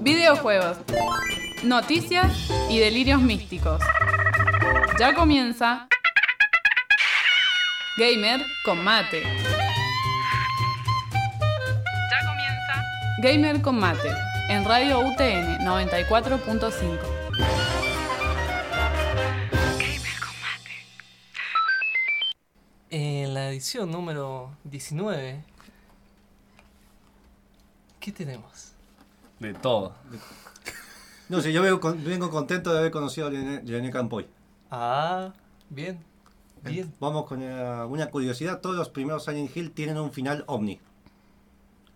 Videojuegos, noticias y delirios místicos. Ya comienza Gamer con mate. Ya comienza Gamer con mate en Radio UTN 94.5. En la edición número 19, ¿qué tenemos? De todo. No sé, yo vengo, con- vengo contento de haber conocido a Leonel Leonel Campoy. Ah, bien, bien. Vamos con eh, una curiosidad. Todos los primeros Silent Hill tienen un final ovni.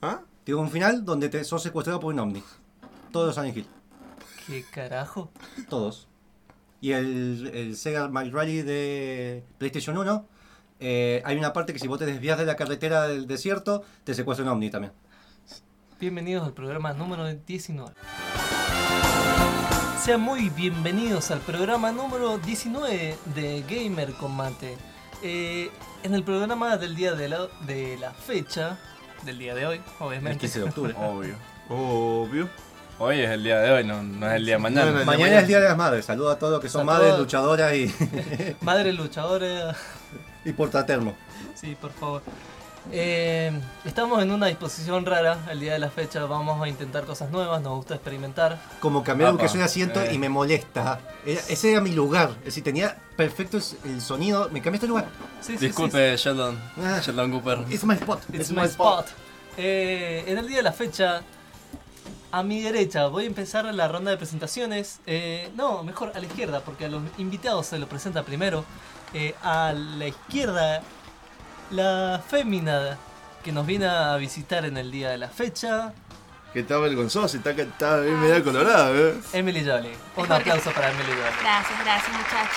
¿Ah? Tiene un final donde te sos secuestrado por un ovni. Todos los Silent Hill. ¿Qué carajo? Todos. Y el, el Sega My Rally de PlayStation 1, eh, hay una parte que si vos te desvías de la carretera del desierto, te secuestra un ovni también. Bienvenidos al programa número 19. Sean muy bienvenidos al programa número 19 de Gamer Combate. Eh, en el programa del día de la, de la fecha, del día de hoy, El obviamente. 15 de octubre. Obvio. Obvio. Hoy es el día de hoy, no, no es el día de mañana. No, no, no. Mañana es el Día de las Madres. Saludos a todos los que son madres, luchadoras y, Madre luchadora, y portatermo. sí, por favor. Eh, estamos en una disposición rara el día de la fecha. Vamos a intentar cosas nuevas, nos gusta experimentar. Como cambiaron Apa, que soy asiento eh. y me molesta. Era- ese era mi lugar. Es decir, tenía perfecto es- el sonido. Me cambiaste el lugar. Sí, sí, sí, Disculpe, Sheldon. Ah. Sheldon Cooper. It's my spot. It's my spot. Eh, en el día de la fecha, a mi derecha voy a empezar la ronda de presentaciones. Eh, no, mejor a la izquierda, porque a los invitados se lo presenta primero. Eh, a la izquierda, la fémina que nos viene a visitar en el día de la fecha, Que está vergonzoso, está, está bien medio colorado, ¿eh? Emily Jolly. Un aplauso para Emily Jolly. Gracias, gracias muchachos.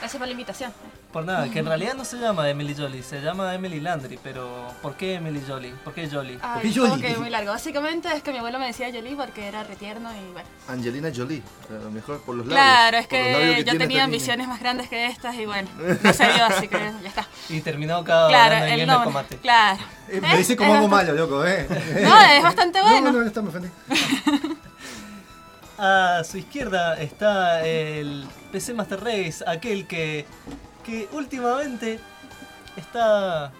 Gracias por la invitación. Por nada, que en realidad no se llama Emily Jolly, se llama Emily Landry, pero ¿por qué Emily Jolly? ¿Por qué Jolly? Ay, qué como Jolie? que muy largo. Básicamente es que mi abuelo me decía Jolie porque era retierno y bueno. Angelina Jolie, a lo mejor por los labios. Claro, es por labios que yo tenía ambiciones más grandes que estas y bueno, no se dio, así que ya está. Y terminó cada Claro, el nombre. Combate. Claro. Eh, ¿Eh? me dice como algo malo, loco, ¿eh? No, es bastante bueno. No, no, está me ofendí. A su izquierda está el PC Master Race, aquel que, que últimamente está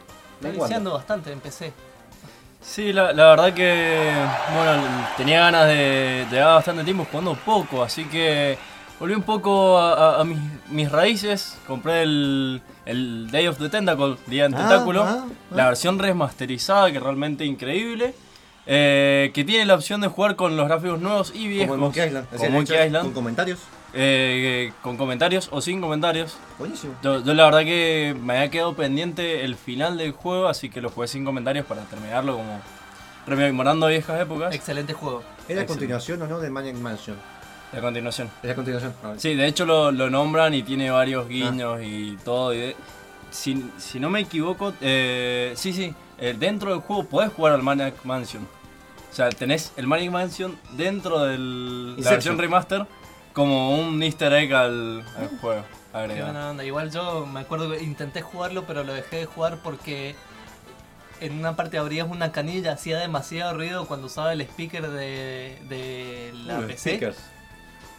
viciando bastante en PC. Sí, la, la verdad que bueno, tenía ganas de llevar bastante tiempo jugando poco, así que volví un poco a, a- a mis, mis raíces. Compré el, el Day of the Tentacle, Día del Ah, Tentáculo, ah, ah. la versión remasterizada que es realmente increíble. eh, que tiene la opción de jugar con los gráficos nuevos y viejos. Como en Monkey Island. Como Así, Monkey hecho, Island, Con comentarios. Eh, con comentarios o sin comentarios. Buenísimo. Yo, yo la verdad que me había quedado pendiente el final del juego, así que lo jugué sin comentarios para terminarlo como rememorando viejas épocas. Excelente juego. ¿Era la continuación o no de Maniac Mansion? A continuación. Es la continuación. Ah, Sí, de hecho lo, lo nombran y tiene varios guiños y todo. y de- si, si no me equivoco, eh, sí, sí, eh, dentro del juego podés jugar al Maniac Mansion. O sea, tenés el Maniac Mansion dentro de la versión remaster como un easter egg al, al juego. Qué buena onda. Igual yo me acuerdo que intenté jugarlo, pero lo dejé de jugar porque en una parte abrías una canilla, hacía demasiado ruido cuando usaba el speaker de, de la Uy, PC. stickers.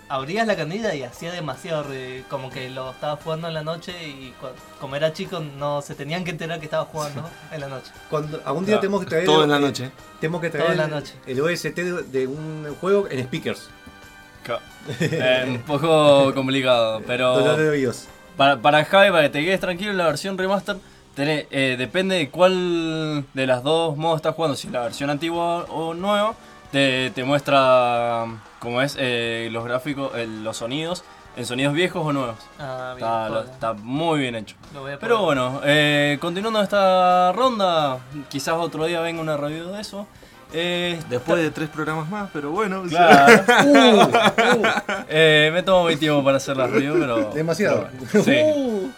abrías la canilla y hacía demasiado ruido, como que lo estaba jugando en la noche y como era chico no se tenían que enterar que estaba jugando en la noche. Cuando, algún día Claro. tenemos que traer. Todo en la noche. Tenemos que traer Todo en la el- noche. el OST de, de un juego en speakers. Eh, un poco complicado, pero... Dolor de oídos. Para, para Javi, para que te quedes tranquilo, la versión remaster tenés, eh, depende de cuál de las dos modos estás jugando, si la versión antigua o nueva, te, te muestra cómo es eh, los gráficos, eh, los sonidos, en sonidos viejos o nuevos. Ah, bien, Está, lo- está muy bien hecho. Pero bueno, eh, continuando esta ronda, quizás otro día venga una review de eso. Eh, Después de tres programas más, pero bueno. o sea, Claro. Uh, uh, Eh, me tomo mi tiempo para hacer la review, pero. demasiado. pero. Uh.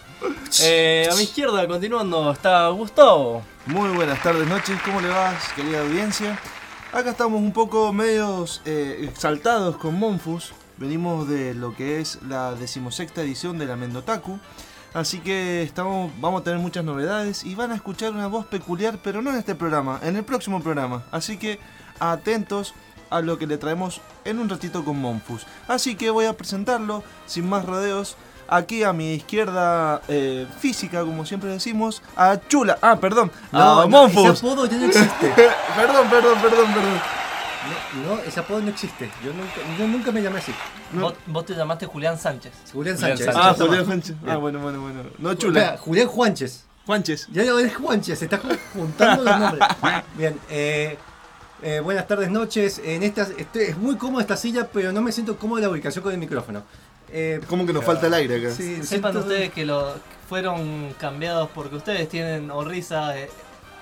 Sí. Eh, a mi izquierda, continuando, está Gustavo. Muy buenas tardes, noches, ¿cómo le va, querida audiencia? Acá estamos un poco medios eh, exaltados con Monfus. Venimos de lo que es la decimosexta edición de la Mendotaku. Así que estamos, vamos a tener muchas novedades y van a escuchar una voz peculiar, pero no en este programa, en el próximo programa. Así que atentos a lo que le traemos en un ratito con Monfus. Así que voy a presentarlo sin más rodeos. Aquí a mi izquierda eh, física, como siempre decimos, a Chula. Ah, perdón, a Monfus. apodo ya no existe. perdón, perdón, perdón, perdón. No, no, ese apodo no existe. Yo nunca, yo nunca me llamé así. Vos, vos te llamaste Julián Sánchez. Julián Julián Sánchez. Ah. Julián Sánchez. Ah, bueno, bueno, bueno. No Chula. Julián Juanches. Juanches. Ya no es Juanches, se está juntando los nombres. Bien, eh, eh, buenas tardes, noches. En esta, estoy- es muy cómoda esta silla, pero no me siento cómoda la ubicación con el micrófono. Eh, Como que nos falta el aire acá. sí, Sepan siento- ustedes que lo fueron cambiados porque ustedes tienen o risas eh,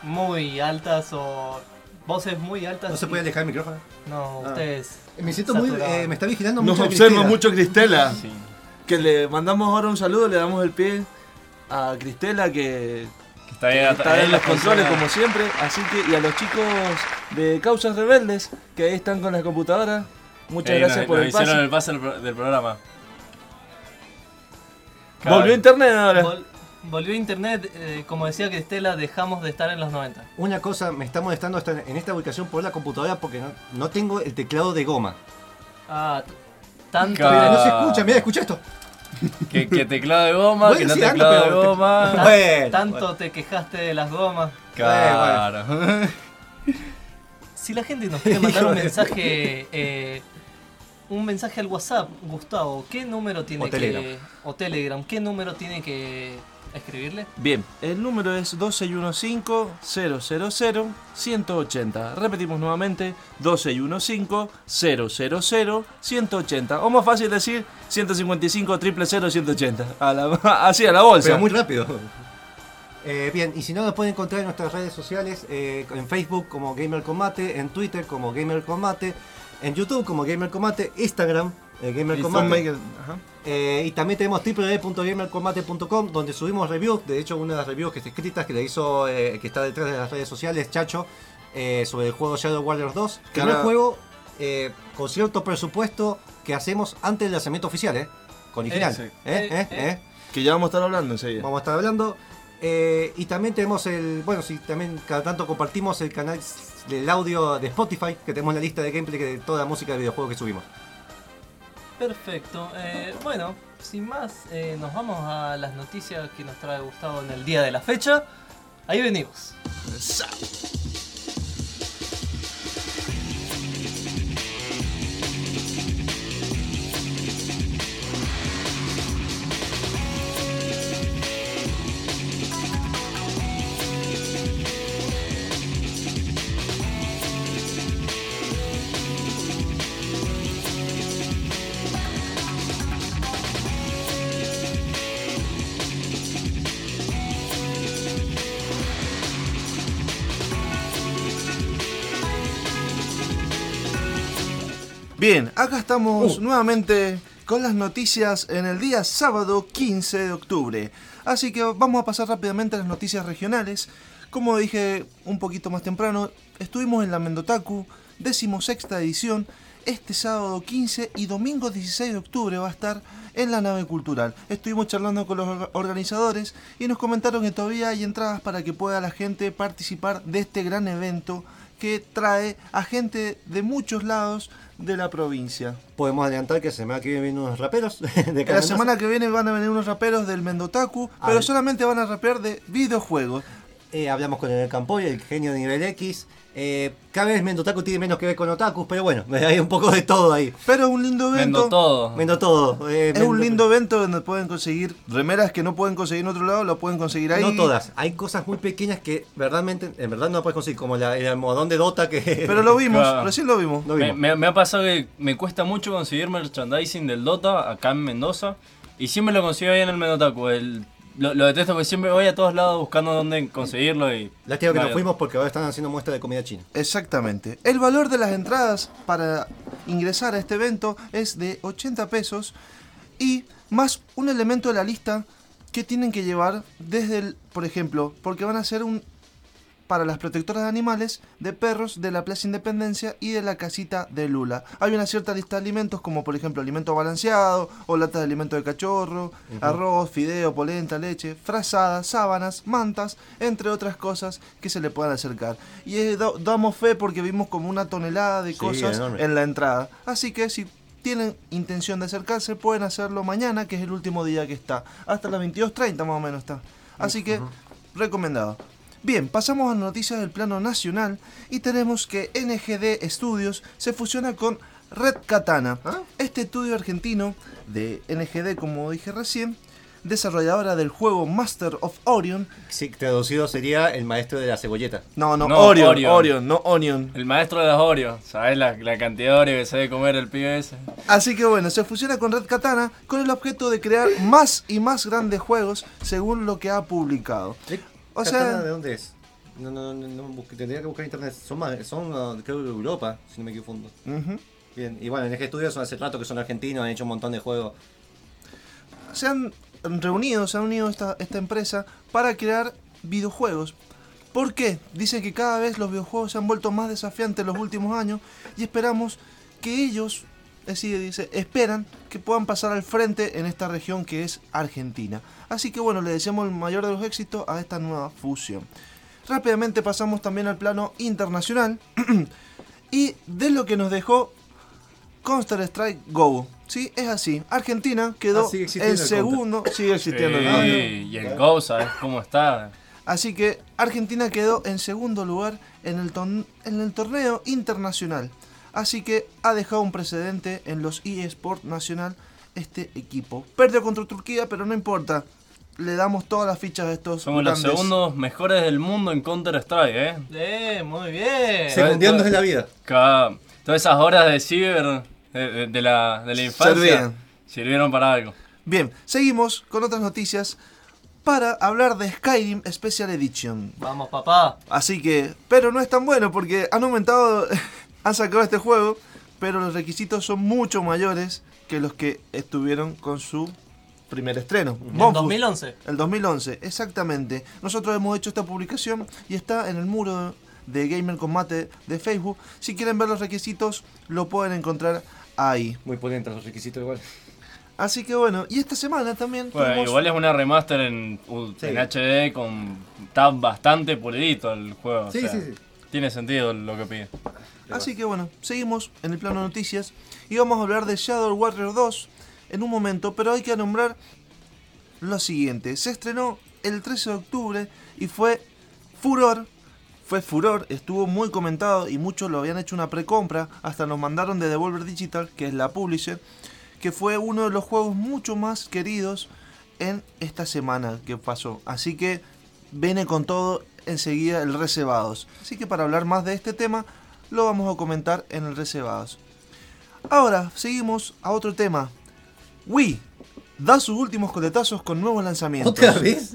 muy altas o voces muy altas. ¿No se puede alejar el micrófono? No, Ah. ustedes. Me siento muy. Eh, me está vigilando Nos mucho. observa Cristela. mucho Cristela. Sí. Que le mandamos ahora un saludo, le damos el pie a Cristela que Que Está, ahí, está ahí en los la controles consola. como siempre. Así que, y a los chicos de Causas Rebeldes que ahí están con las computadoras. Muchas gracias nos- por nos el hicieron pase. el pase del, pro- del programa. Volvió a internet ahora. Vol- volvió a internet, eh, como decía Cristela, dejamos de estar en los 90. Una cosa me está molestando esta- en esta ubicación por la computadora porque no, no tengo el teclado de goma. Ah, tanto. Ca- Mira, no se escucha, mira, escucha esto. Que, que teclado de goma, que no teclado de te- goma. Bueno, tanto bueno. te quejaste de las gomas. Claro. Si la gente nos quiere mandar un mensaje, eh, un mensaje al WhatsApp, Gustavo, ¿qué número tiene O que Telegram. o Telegram, qué número tiene que escribirle? Bien, el número es 2615-000-180. Repetimos nuevamente, 2615-000-180. O más fácil decir, 155 180 a la, Así, a la bolsa. Pero muy rápido. Eh, bien, y si no nos pueden encontrar en nuestras redes sociales, eh, en Facebook como Gamer Combate, en Twitter como Gamer Combate, en YouTube como Gamer Combate, Instagram eh, Gamer Y Combate. Eh, y también tenemos www.gamercombate.com donde subimos reviews. De hecho, una de las reviews que está escritas que le hizo, eh, que está detrás de las redes sociales, Chacho, eh, sobre el juego Shadow Warriors 2. Que Primer ahora- juego eh, con cierto presupuesto que hacemos antes del lanzamiento oficial, ¿eh? Con original. ¿Eh? ¿Eh? Eh, ¿Eh? Que ya vamos a estar hablando enseguida. Vamos a estar hablando. Eh, y también tenemos el. Bueno, sí, también cada tanto compartimos el canal del audio de Spotify, que tenemos la lista de gameplay de toda la música de videojuegos que subimos. Perfecto. Eh, bueno, sin más, eh, nos vamos a las noticias que nos trae Gustavo en el día de la fecha. Ahí venimos. Bien, acá estamos Uh. nuevamente con las noticias en el día sábado 15 de octubre. Así que vamos a pasar rápidamente a las noticias regionales. Como dije un poquito más temprano, estuvimos en la Mendotaku, decimosexta edición. Este sábado 15 y domingo 16 de octubre va a estar en la nave cultural. Estuvimos charlando con los orga- organizadores y nos comentaron que todavía hay entradas para que pueda la gente participar de este gran evento que trae a gente de muchos lados de la provincia. Podemos adelantar que se me que vienen unos raperos de La semana que viene van a venir unos raperos del Mendotaku, pero Ay. solamente van a rapear de videojuegos. Eh, hablamos con el Campoy, el genio de nivel X. Eh, cada vez Mendotaku tiene menos que ver con Otakus, pero bueno, hay un poco de todo ahí. Pero es un lindo evento. Vendo todo. Mendo todo. eh, Es un Mendo- lindo evento donde pueden conseguir remeras que no pueden conseguir en otro lado, lo pueden conseguir ahí. No todas, hay cosas muy pequeñas que verdaderamente, en verdad no puedes conseguir, como la- el almohadón de Dota que... Pero lo vimos, Claro. recién lo vimos. Lo Me, vimos. me- me ha pasado que me cuesta mucho conseguir merchandising del Dota acá en Mendoza. Y siempre lo consigo ahí en el Mendotaku. El, lo, lo detesto porque siempre voy a todos lados buscando dónde conseguirlo. y Lástima que no nos fuimos porque ahora están haciendo muestra de comida china. Exactamente. El valor de las entradas para ingresar a este evento es de 80 pesos y más un elemento de la lista que tienen que llevar desde el, por ejemplo, porque van a hacer un para las protectoras de animales, de perros, de la Plaza Independencia y de la casita de Lula. Hay una cierta lista de alimentos como por ejemplo alimento balanceado o latas de alimento de cachorro, arroz, fideo, polenta, leche, frazadas, sábanas, mantas, entre otras cosas que se le puedan acercar. Y eh, da- damos fe porque vimos como una tonelada de Sí, cosas enorme. en la entrada. Así que si tienen intención de acercarse, pueden hacerlo mañana, que es el último día que está. Hasta las 22.30 más o menos está. Así que, recomendado. Bien, pasamos a noticias del plano nacional y tenemos que NGD Studios se fusiona con Red Katana. ¿Ah? Este estudio argentino de NGD, como dije recién, desarrolladora del juego Master of Orion. Sí, traducido sería el maestro de la cebolleta. No, no, No, Orion, Orion. Orion, no Onion. El maestro de las Oreo. ¿Sabes la, la cantidad de Oreo que sabe comer el pibe ese? Así que bueno, se fusiona con Red Katana con el objeto de crear más y más grandes juegos según lo que ha publicado. O Katana, sea- ¿de dónde es? No, no, no, no tendría que buscar internet. Son, más- son uh, creo de Europa, si no me. Ujú. Bien, y bueno, en este estudio son hace rato que son argentinos, han hecho un montón de juegos. Se han reunido, se han unido esta, esta empresa para crear videojuegos. ¿Por qué? Dicen que cada vez los videojuegos se han vuelto más desafiantes en los últimos años y esperamos que ellos, así dice, esperan que puedan pasar al frente en esta región que es Argentina. Así que bueno, le deseamos el mayor de los éxitos a esta nueva fusión. Rápidamente pasamos también al plano internacional y de lo que nos dejó Counter Strike Go. Sí, es así. Argentina quedó Ah, en el segundo. Sigue existiendo el Sí, Counter. y el Go, ¿sabes cómo está? Así que Argentina quedó en segundo lugar en el, ton- en el torneo internacional. Así que ha dejado un precedente en los eSport Nacional este equipo. Perdió contra Turquía, pero no importa. Le damos todas las fichas a estos Somos los segundos mejores del mundo en Counter Strike, ¿eh? Eh, muy bien. Segundeándose la vida. Cada- todas esas horas de ciber de, de- de la, de la infancia Servían. sirvieron para algo. Bien, seguimos con otras noticias para hablar de Skyrim Special Edition. Vamos, papá. Así que, pero no es tan bueno porque han aumentado, han sacado este juego, pero los requisitos son mucho mayores que los que estuvieron con su primer estreno. En Monfus. 2011. El 2011, exactamente. Nosotros hemos hecho esta publicación y está en el muro de Gamer Combate de Facebook. Si quieren ver los requisitos, lo pueden encontrar ahí. Muy potentes los requisitos igual. Así que bueno, y esta semana también Bueno, tuvimos- igual es una remaster en, u- Sí. en HD con. Está bastante pulidito el juego. o Sí, sea, sí, sí. Tiene sentido lo que pide. Así que bueno, seguimos en el plano de noticias y vamos a hablar de Shadow Warrior 2 en un momento, pero hay que nombrar lo siguiente. Se estrenó el 13 de octubre y fue furor, fue furor, estuvo muy comentado y muchos lo habían hecho una precompra, hasta nos mandaron de Devolver Digital, que es la publisher, que fue uno de los juegos mucho más queridos en esta semana que pasó. Así que viene con todo enseguida el Reservados. Así que para hablar más de este tema, lo vamos a comentar en el Reservados. Ahora, seguimos a otro tema. Wii da sus últimos coletazos con nuevos lanzamientos. ¿Otra vez?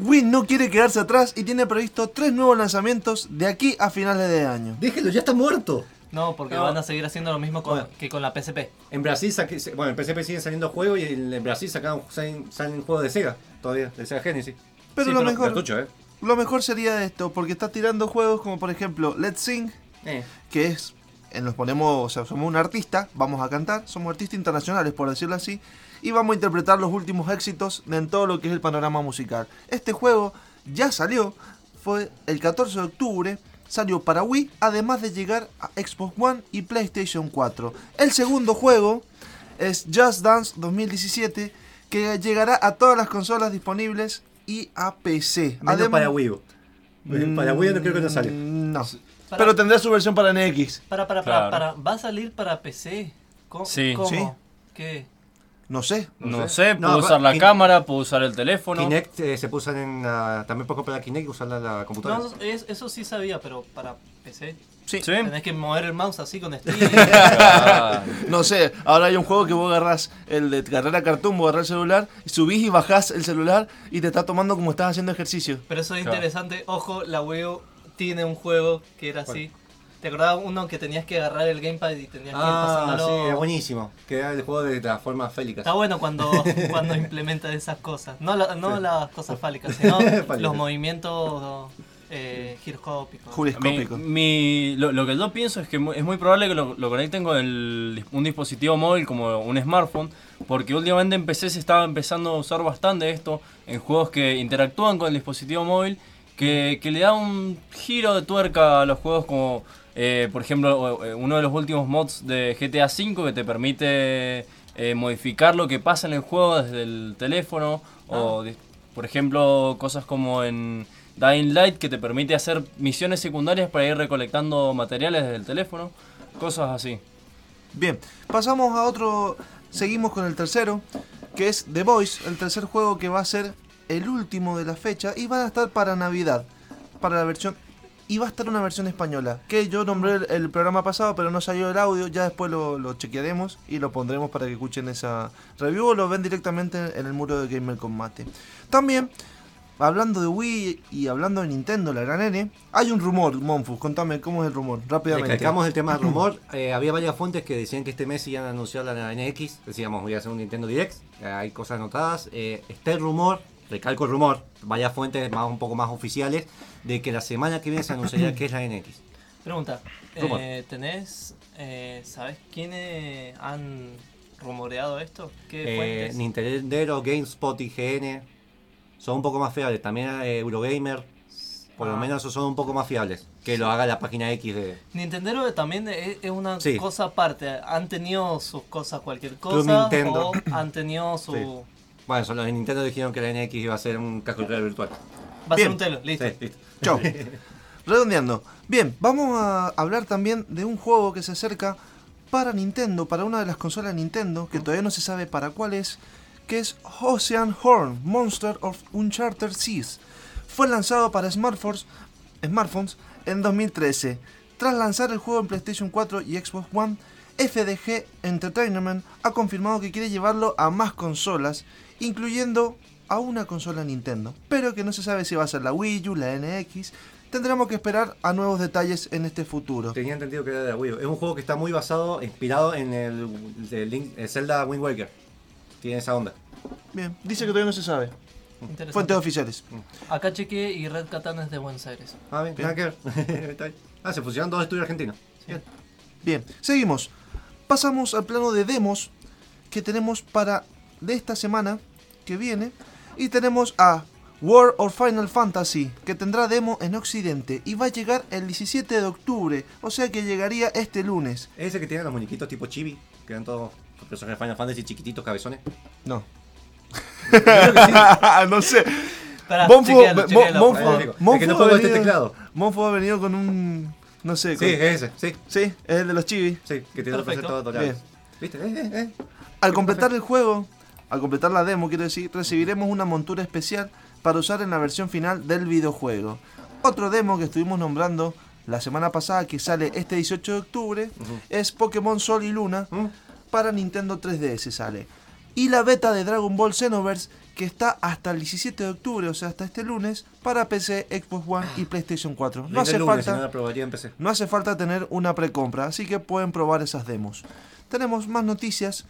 Wii no quiere quedarse atrás y tiene previsto tres nuevos lanzamientos de aquí a finales de año. Déjelo, ya está muerto. No, porque No. van a seguir haciendo lo mismo con- Bueno. que con la PSP. En Brasil, bueno, en PSP siguen saliendo juegos y en, Brasil sacan, salen, salen juegos de Sega todavía, de Sega Genesis. Pero Sí, lo pero mejor, Cartucho, ¿eh? lo mejor sería esto, porque está tirando juegos como por ejemplo Let's Sing, Eh. que es, en nos ponemos, o sea, somos un artista, vamos a cantar, somos artistas internacionales por decirlo así, y vamos a interpretar los últimos éxitos en todo lo que es el panorama musical. Este juego ya salió, fue el 14 de octubre, salió para Wii, además de llegar a Xbox One y PlayStation 4. El segundo juego es Just Dance 2017, que llegará a todas las consolas disponibles y a PC. Menos Además- para Wii U. Para Wii U no creo que no sale. Mm, No. Para- Pero tendrá su versión para NX. Para, para, Claro. para, para. ¿Va a salir para PC? ¿Cómo? Sí. ¿Cómo? Sí. ¿Qué? No sé. No, No sé, sé. puedo No, usar la cámara, puedo usar el teléfono. Kinect eh, se puso en la, también puedes comprar la Kinect y usarla en la computadora. No, es- eso sí sabía, pero para PC. Sí. Sí. Tenés que mover el mouse así con Steam. Ah, No sé, ahora hay un juego que vos agarrás el de carrera cartoon, vos agarrás el celular, subís y bajás el celular y te está tomando como estás haciendo ejercicio. Pero eso es Claro. interesante. Ojo, la U tiene un juego que era así. ¿Te acordabas uno que tenías que agarrar el gamepad y tenías que ir Ah, pasándolo? sí, era buenísimo. Que era el juego de las formas félicas. Está bueno cuando, cuando implementa esas cosas. No, la- no las cosas fálicas, sino Fálicas. los movimientos eh, giroscópico. Mi- Juriscópico. mi- lo, lo que yo pienso es que mu- es muy probable que lo, lo conecten con el- un dispositivo móvil como un smartphone, porque últimamente en PC se estaba empezando a usar bastante esto en juegos que interactúan con el dispositivo móvil, que, que le da un giro de tuerca a los juegos como, eh, por ejemplo, eh, uno de los últimos mods de GTA V que te permite eh, modificar lo que pasa en el juego desde el teléfono, o de- por ejemplo, cosas como en Dying Light que te permite hacer misiones secundarias para ir recolectando materiales desde el teléfono, cosas así. Bien, pasamos a otro. Seguimos con el tercero, que es The Voice, el tercer juego que va a ser el último de la fecha y va a estar para Navidad, para la versión. Y va a estar una versión española, que yo nombré el, programa pasado, pero no salió el audio, ya después lo, chequearemos y lo pondremos para que escuchen esa review o lo ven directamente en el muro de Gamer Combate. También, hablando de Wii y hablando de Nintendo, la gran N, hay un rumor, Monfus, contame cómo es el rumor, rápidamente. Recalcamos el tema del rumor. eh, había varias fuentes que decían que este mes iban a anunciar la NX. Decíamos, voy a hacer un Nintendo Direct. eh, hay cosas anotadas. Eh, está el rumor, recalco el rumor, varias fuentes más un poco más oficiales, de que la semana que viene se anunciaría que es la NX. Pregunta, eh, ¿tenés, eh, sabes quiénes han rumoreado esto? ¿Qué Eh, fuentes? Nintendo, GameSpot, IGN son un poco más fiables. También eh, Eurogamer, por lo Ah. menos esos son un poco más fiables. Que lo haga la página X de. Nintendo también es, es una Sí. cosa aparte. Han tenido sus cosas cualquier Club cosa Nintendo. o han tenido su... Sí. Bueno, son los de Nintendo dijeron que la NX iba a ser un casco virtual. Va a ser Bien. un telo, listo. Sí, listo. Chao. Redondeando. Bien, vamos a hablar también de un juego que se acerca para Nintendo, para una de las consolas Nintendo, que todavía no se sabe para cuál es, que es Ocean Horn, Monster of Uncharted Seas. Fue lanzado para smartphones, smartphones en 2013. Tras lanzar el juego en PlayStation 4 y Xbox One, FDG Entertainment ha confirmado que quiere llevarlo a más consolas, incluyendo a una consola Nintendo, pero que no se sabe si va a ser la Wii U, la NX. Tendremos que esperar a nuevos detalles en este futuro. Tenía entendido que era de la Wii U. Es un juego que está muy basado, inspirado en el, Link- el Zelda Wind Waker. Tiene esa onda. Bien, dice que todavía no se sabe. Fuentes oficiales. Acá chequeé y Red Katana es de Buenos Aires. Ah, bien, nada que bien. ah, se fusionaron dos estudios argentinos. Bien. Bien, seguimos. Pasamos al plano de demos que tenemos para de esta semana que viene. Y tenemos a World of Final Fantasy, que tendrá demo en Occidente y va a llegar el 17 de octubre, o sea que llegaría este lunes. ¿Es ese que tiene los muñequitos tipo chibi? Que eran todos personajes de Final Fantasy chiquititos, cabezones. No. No sé. Monfo- ha este venido- teclado. Monfo ha venido con un. No sé. Sí, es ese, sí. sí, es el de los chivis. Sí, que tiene los. Bien. ¿Viste? Eh, eh, eh. Al completar el juego, al completar la demo, quiero decir, recibiremos una montura especial para usar en la versión final del videojuego. Otro demo que estuvimos nombrando la semana pasada, que sale este 18 de octubre, es Pokémon Sol y Luna para Nintendo 3DS sale. Y la beta de Dragon Ball Xenoverse, que está hasta el 17 de octubre, o sea, hasta este lunes, para PC, Xbox One y PlayStation 4. No hace lunes, falta... No hace falta tener una precompra, así que pueden probar esas demos. Tenemos más noticias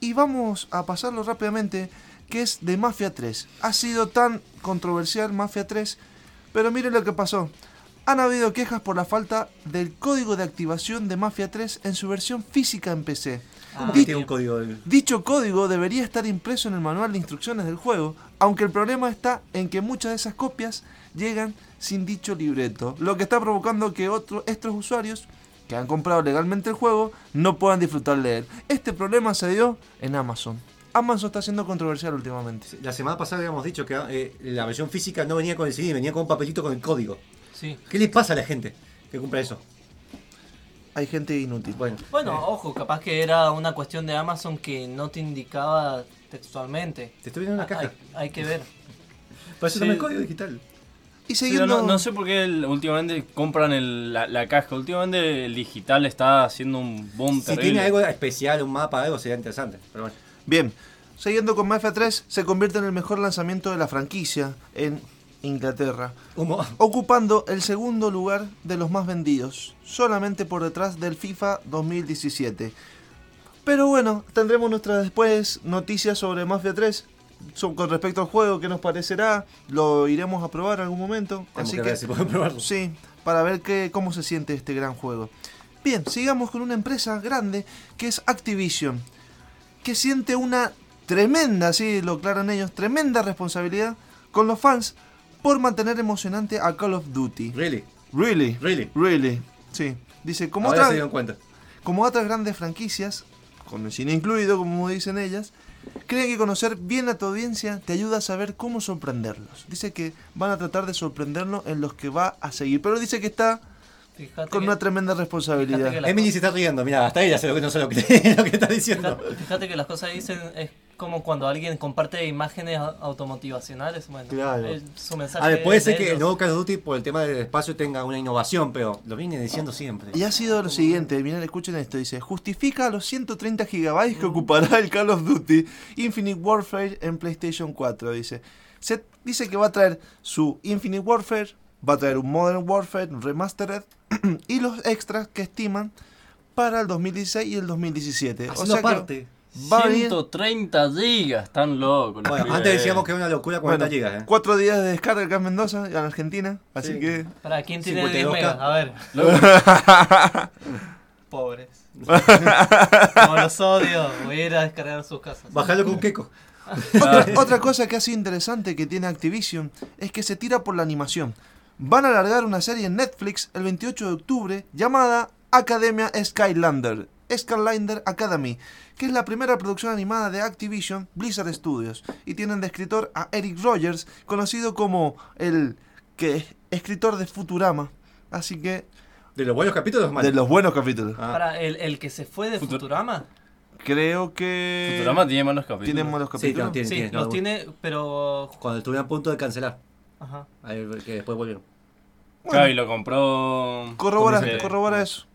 y vamos a pasarlo rápidamente, que es de Mafia 3. Ha sido tan controversial Mafia 3, pero miren lo que pasó. Han habido quejas por la falta del código de activación de Mafia 3 en su versión física en PC. ¿Cómo Di- que tiene un código Dicho código debería estar impreso en el manual de instrucciones del juego, aunque el problema está en que muchas de esas copias llegan sin dicho libreto, lo que está provocando que otros estos usuarios que han comprado legalmente el juego no puedan disfrutar de él. Este problema se dio en Amazon. Amazon está siendo controversial últimamente. La semana pasada habíamos dicho que eh, la versión física no venía con el CD, venía con un papelito con el código. Sí. ¿Qué le pasa a la gente que compra eso? Hay gente inútil. Bueno, Bueno, eh, ojo, capaz que era una cuestión de Amazon que no te indicaba textualmente. te estoy viendo una caja. Hay, hay que ver. Para eso Sí. también el código digital. Y siguiendo... no, no sé por qué el- últimamente compran el- la, la caja. Últimamente el digital está haciendo un boom Si terrible. tiene algo especial, un mapa, algo sería interesante. Pero bueno. Bien, siguiendo con Mafia 3, se convierte en el mejor lanzamiento de la franquicia en Inglaterra. Humo. ocupando el segundo lugar de los más vendidos, solamente por detrás del FIFA 2017. Pero bueno, tendremos nuestras después noticias sobre Mafia 3 Con respecto al juego, ¿qué nos parecerá? Lo iremos a probar en algún momento. Tenemos así que que, si probarlo. sí, para ver qué, cómo se siente este gran juego. Bien, sigamos con una empresa grande que es Activision, que siente una tremenda, sí, lo aclaran ellos, tremenda responsabilidad con los fans por mantener emocionante a Call of Duty. Really, Really, really. really, sí. Dice, como Ahora otra- se dieron cuenta. como otras grandes franquicias, con el cine incluido, como dicen ellas, creen que conocer bien a tu audiencia te ayuda a saber cómo sorprenderlos. Dice que van a tratar de sorprenderlos en los que va a seguir, pero dice que está Fíjate con que- una tremenda responsabilidad. Emily se está riendo, mira, hasta ella sé lo que no sé lo que, lo que está diciendo. Fíjate, fíjate que las cosas dicen es como cuando alguien comparte imágenes au- automotivacionales. Bueno, Claro. su mensaje A ver, puede ser que el ellos. nuevo Call of Duty por el tema del espacio tenga una innovación, pero lo viene diciendo siempre. Y ha sido lo siguiente, miren, escuchen esto, dice, justifica los 130 gigabytes que ocupará el Call of Duty Infinite Warfare en PlayStation 4, dice. Se dice que va a traer su Infinite Warfare, va a traer un Modern Warfare Remastered y los extras que estiman para el 2016 y el 2017. Haciendo que parte. va a venir 130 gigas, están locos. los Bueno, pibes. antes decíamos que era una locura 40 bueno, gigas, ¿eh? cuatro días de descarga acá en Mendoza, en Argentina, así Sí. que... ¿Para quién tiene 52K? 10 megas? A ver, Loco, pobres. Como los odio, voy a ir a descargar sus casas. Bajalo con Keiko. Otra, otra cosa que ha sido interesante que tiene Activision es que se tira por la animación. Van a alargar una serie en Netflix el 28 de octubre llamada Academia Skylander, Skylander Academy, que es la primera producción animada de Activision Blizzard Studios y tienen de escritor a Eric Rogers, conocido como el que es escritor de Futurama. Así que ¿De los buenos capítulos malos? de los buenos capítulos. Ah. Para el, el que se fue de Futur- Futurama. Creo que Futurama tiene malos capítulos. tienen malos Sí, capítulos. no, tiene, sí, tiene, los no, tiene, pero. Cuando estuvieron a punto de cancelar. Ajá. Ahí, que después volvieron. Claro, y lo compró. Corrobora, Sí. corrobora eso.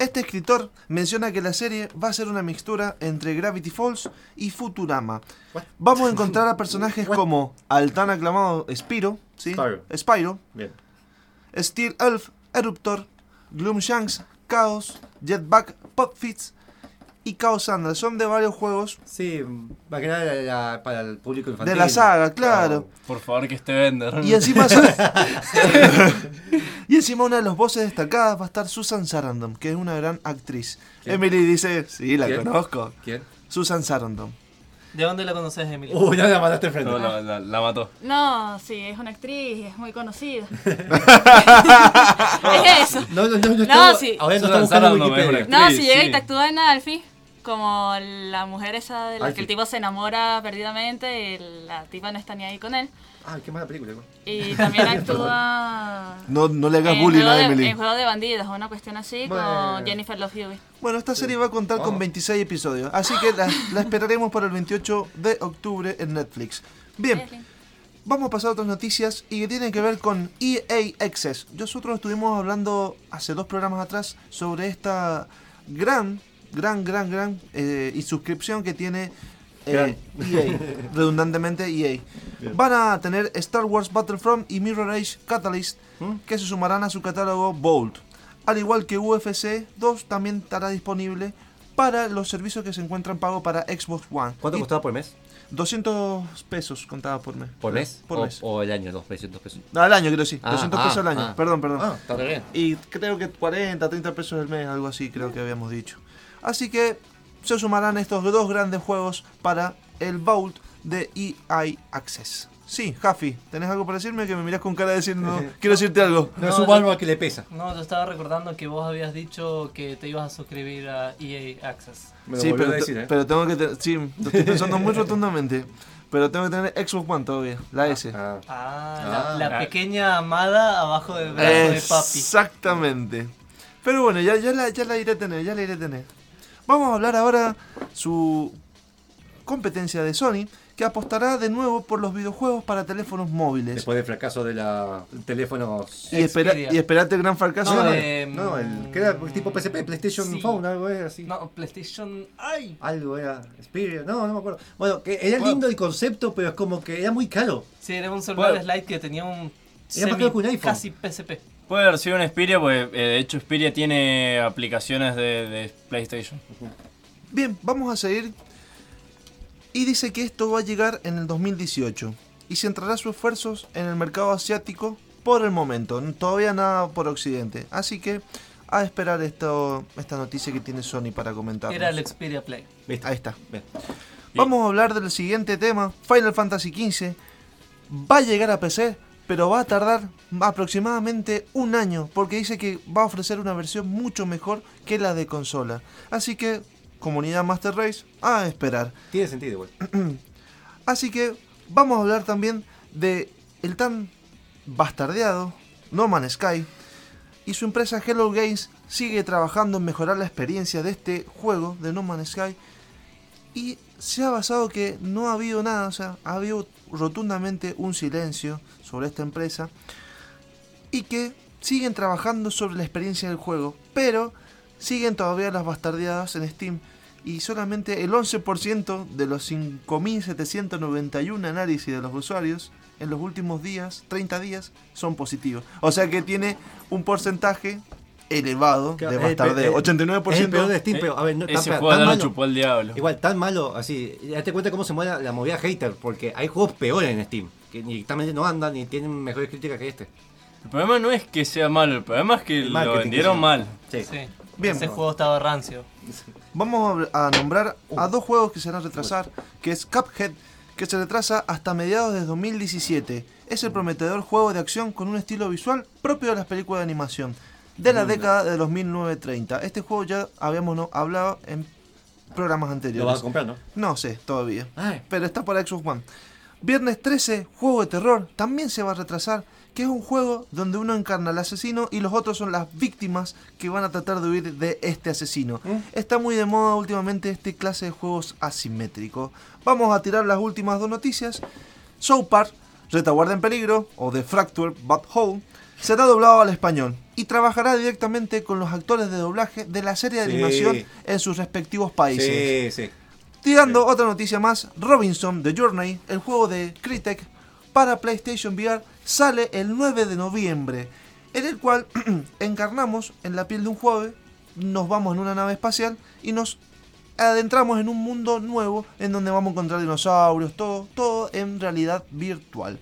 Este escritor menciona que la serie va a ser una mixtura entre Gravity Falls y Futurama. What? Vamos a encontrar a personajes como al tan aclamado Spyro, ¿sí? Spyro. Spyro, Bien. Steel Elf, Eruptor, Gloomshanks, Chaos, Jetpack, Popfits y Chaos Sandra. Son de varios juegos Sí, va que nada la- la- para el público infantil. de la saga, claro. Por favor, que esté vender. Y encima son- Y encima una de los voces destacadas va a estar Susan Sarandon, que es una gran actriz. ¿Quién? Emily dice, sí, la ¿Quién? conozco. ¿Quién? Susan Sarandon. ¿De dónde la conoces, Emily? Uy, ya la mandaste enfrente. No, la, la- la mató. No, sí, es una actriz y es muy conocida. es eso. No, no, no, no, No, sí. Ahora no buscando Wikipedia. si llega sí. y te actúa en Alfie, como la mujer esa de la que el tipo se enamora perdidamente y la tipa no está ni ahí con él. Ay, qué mala película. Y también actúa No, no le hagas en, bullying a Emily. en Juego de Bandidos, una cuestión así, Bueno. con Jennifer Love Hewitt. Bueno, esta serie va a contar con Oh. 26 episodios, así que la, la esperaremos para el 28 de octubre en Netflix. Bien, vamos a pasar a otras noticias y que tienen que ver con EA Access. Nosotros estuvimos hablando hace dos programas atrás sobre esta gran, gran, gran, gran eh, y suscripción que tiene eh, EA, redundantemente EA. Van a tener Star Wars Battlefront y Mirror Age Catalyst que se sumarán a su catálogo Bold. Al igual que UFC 2 también estará disponible para los servicios que se encuentran pago para Xbox One. ¿Cuánto Y costaba por mes? 200 pesos contaba por mes. ¿Por mes? Por o, mes. o el año, los 300 pesos. No, al año quiero decir. Ah, 200 ah, pesos al año. ah. Perdón, perdón. Ah, está bien. Y creo que 40, 30 pesos al mes, algo así creo que habíamos dicho. Así que se sumarán estos dos grandes juegos para el Vault de EA Access. Sí, Jafi, ¿tenés algo para decirme? Que me mirás con cara de decir no, quiero decirte algo. No, No, es un yo- valor que le pesa. No, yo estaba recordando que vos habías dicho que te ibas a suscribir a EA Access. Me lo Sí, pero, a decir, te- ¿eh? pero tengo que tener, sí, lo estoy pensando muy rotundamente. Pero tengo que tener Xbox One todavía, la S. Ah, Ah, Ah. la, la pequeña amada abajo del brazo de papi. Exactamente. Pero bueno, ya, ya, la, ya la iré a tener, ya la iré a tener. Vamos a hablar ahora su competencia de Sony, que apostará de nuevo por los videojuegos para teléfonos móviles. después del fracaso de la del teléfono. Y, espera, y esperate el gran fracaso. No, de- eh, No, el que era tipo PSP, PlayStation Sí. Phone, algo era así. No, PlayStation. ¡Ay! Algo era. Xperia, no, no me acuerdo. Bueno, que era Bueno. lindo el concepto, pero es como que era muy caro. Sí, era un celular Bueno. slide que tenía un. Era más caro que un iPhone. Casi PSP. Puede haber sido un Xperia, porque eh, de hecho Xperia tiene aplicaciones de, de PlayStation. Bien, vamos a seguir Y dice que esto va a llegar en el 2018 y centrará sus esfuerzos en el mercado asiático por el momento, todavía nada por Occidente. Así que a esperar esto, esta noticia que tiene Sony para comentar. Era el Xperia Play. ¿Viste? Ahí está. Bien. Vamos a hablar del siguiente tema. Final Fantasy XV va a llegar a PC, pero va a tardar aproximadamente un año, porque dice que va a ofrecer una versión mucho mejor que la de consola. Así que, comunidad Master Race, a esperar. Tiene sentido igual. Así que vamos a hablar también de el tan bastardeado No Man's Sky y su empresa Hello Games sigue trabajando en mejorar la experiencia de este juego de No Man's Sky y se ha basado que no ha habido nada, o sea, ha habido rotundamente un silencio sobre esta empresa y que siguen trabajando sobre la experiencia del juego, pero siguen todavía las bastardeadas en Steam y solamente el 11% de los 5.791 análisis de los usuarios en los últimos días, 30 días, son positivos. O sea que tiene un porcentaje elevado de Eh, bastardeo. eh, 89%. Es el peor de Steam, pero a ver, no, Ese tan, juego tan ya lo malo. chupó el diablo. Igual, tan malo, así, date cuenta cómo se mueve la, la movida hater, porque hay juegos peores en Steam, que ni también no andan ni tienen mejores críticas que este. El problema no es que sea malo, el problema es que El lo vendieron sí. mal. Sí. Sí. Bien. Ese juego estaba rancio. Vamos a a nombrar a dos juegos que se van a retrasar, que es Cuphead, que se retrasa hasta mediados de 2017. Es el prometedor juego de acción con un estilo visual propio de las películas de animación de la década de los 1930. Este juego ya habíamos no, hablado en programas Lo vas anteriores. a comprar, ¿no? No sé, todavía. Ay. Pero está para Xbox One. Viernes 13, juego de terror, también se va a retrasar, que es un juego donde uno encarna al asesino y los otros son las víctimas que van a tratar de huir de este asesino. Está muy de moda últimamente este clase de juegos asimétricos. Vamos a tirar las últimas dos noticias. South Park, Retaguardia en Peligro, o The Fractured But Whole, será doblado al español y trabajará directamente con los actores de doblaje de la serie de Sí. animación en sus respectivos países. Sí, sí. Tirando otra noticia más, Robinson The Journey, el juego de Crytek para PlayStation VR, sale el 9 de noviembre, en el cual encarnamos en la piel de un juego, nos vamos en una nave espacial y nos adentramos en un mundo nuevo en donde vamos a encontrar dinosaurios, todo, todo en realidad virtual.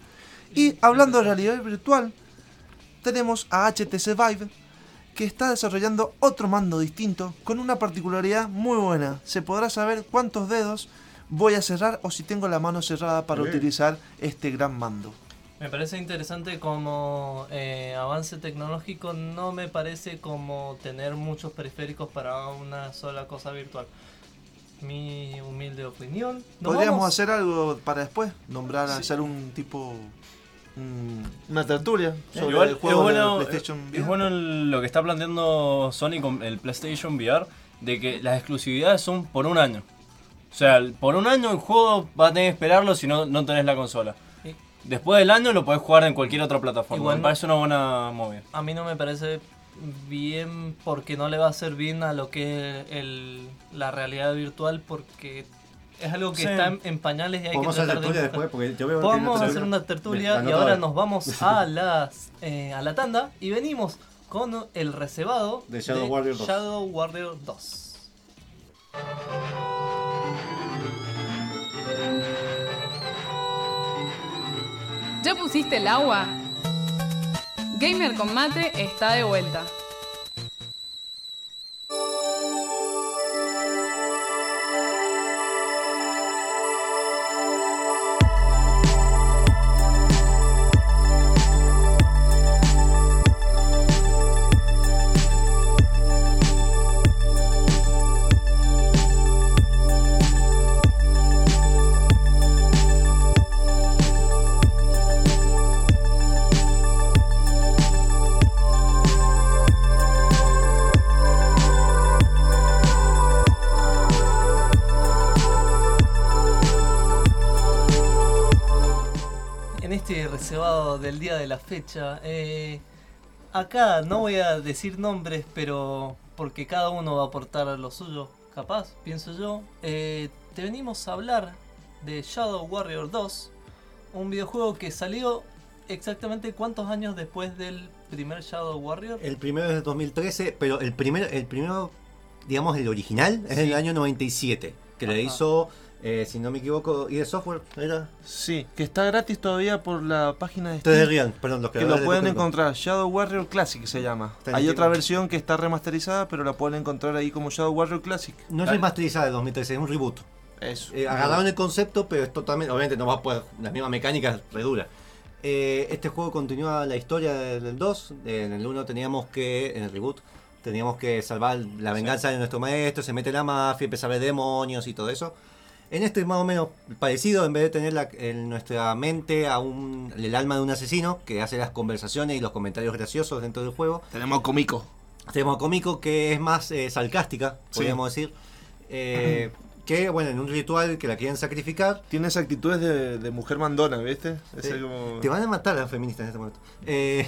Y hablando de realidad virtual, tenemos a HTC Vive, que está desarrollando otro mando distinto con una particularidad muy buena. Se podrá saber cuántos dedos voy a cerrar o si tengo la mano cerrada para Bien. utilizar este gran mando. Me parece interesante como eh, avance tecnológico, no me parece como tener muchos periféricos para una sola cosa virtual. Mi humilde opinión. ¿Nos Podríamos vamos? hacer algo para después, nombrar, Sí. hacer un tipo... un- una tertulia sobre Igual el es juego bueno, de PlayStation es VR. bueno lo que está planteando Sony con el PlayStation VR, de que las exclusividades son por un año. O sea, por un año el juego va a tener que esperarlo si no, no tenés la consola. Sí. Después del año lo podés jugar en cualquier otra plataforma. Igual Me parece una buena movida. A mí no me parece bien porque no le va a hacer bien a lo que es el, la realidad virtual porque es algo que Sí. está en, pañales y hay que Podemos hacer tratar de tertulia buscar. después, porque yo veo que Vamos no a te- hacer una tertulia Bien, y ahora nos vamos a las eh, a la tanda y venimos con el reservado De Shadow Warrior 2. Shadow Warrior 2. ¿Ya pusiste el agua? Gamer con mate está de vuelta. Del día de la fecha, eh, acá no voy a decir nombres, pero porque cada uno va a aportar lo suyo, capaz, pienso yo. eh, te venimos a hablar de Shadow Warrior 2, un videojuego que salió exactamente cuántos años después del primer Shadow Warrior. El primero es de 2013, pero el primero, el primero digamos, el original es Sí. del año 97, que le Ajá. hizo Eh, si no me equivoco, y de software era. Sí, que está gratis todavía por la página de Steam. Rian, perdón, los Que lo de pueden Pokémon. encontrar, Shadow Warrior Classic se llama. Está Hay otra versión que está remasterizada, pero la pueden encontrar ahí como Shadow Warrior Classic. No es remasterizada de 2013, es un reboot. Eso. Eh, agarraron el concepto, pero es totalmente. Obviamente no va a poder. Las mismas mecánicas, re dura. Eh, este juego continúa la historia del del 2. En el 1 teníamos que. En el reboot. Teníamos que salvar la venganza de nuestro maestro. Se mete la mafia, empieza a ver demonios y todo eso. En este es más o menos parecido. En vez de tener la- en nuestra mente a un, el alma de un asesino que hace las conversaciones y los comentarios graciosos dentro del juego. Tenemos a Comico. Tenemos a Comico que es más eh, sarcástica, Sí. podríamos decir. Eh, que, bueno, en un ritual que la quieren sacrificar. Tiene esas actitudes de, de mujer mandona, ¿viste? Eh, como- Te van a matar las feministas en este momento. Eh,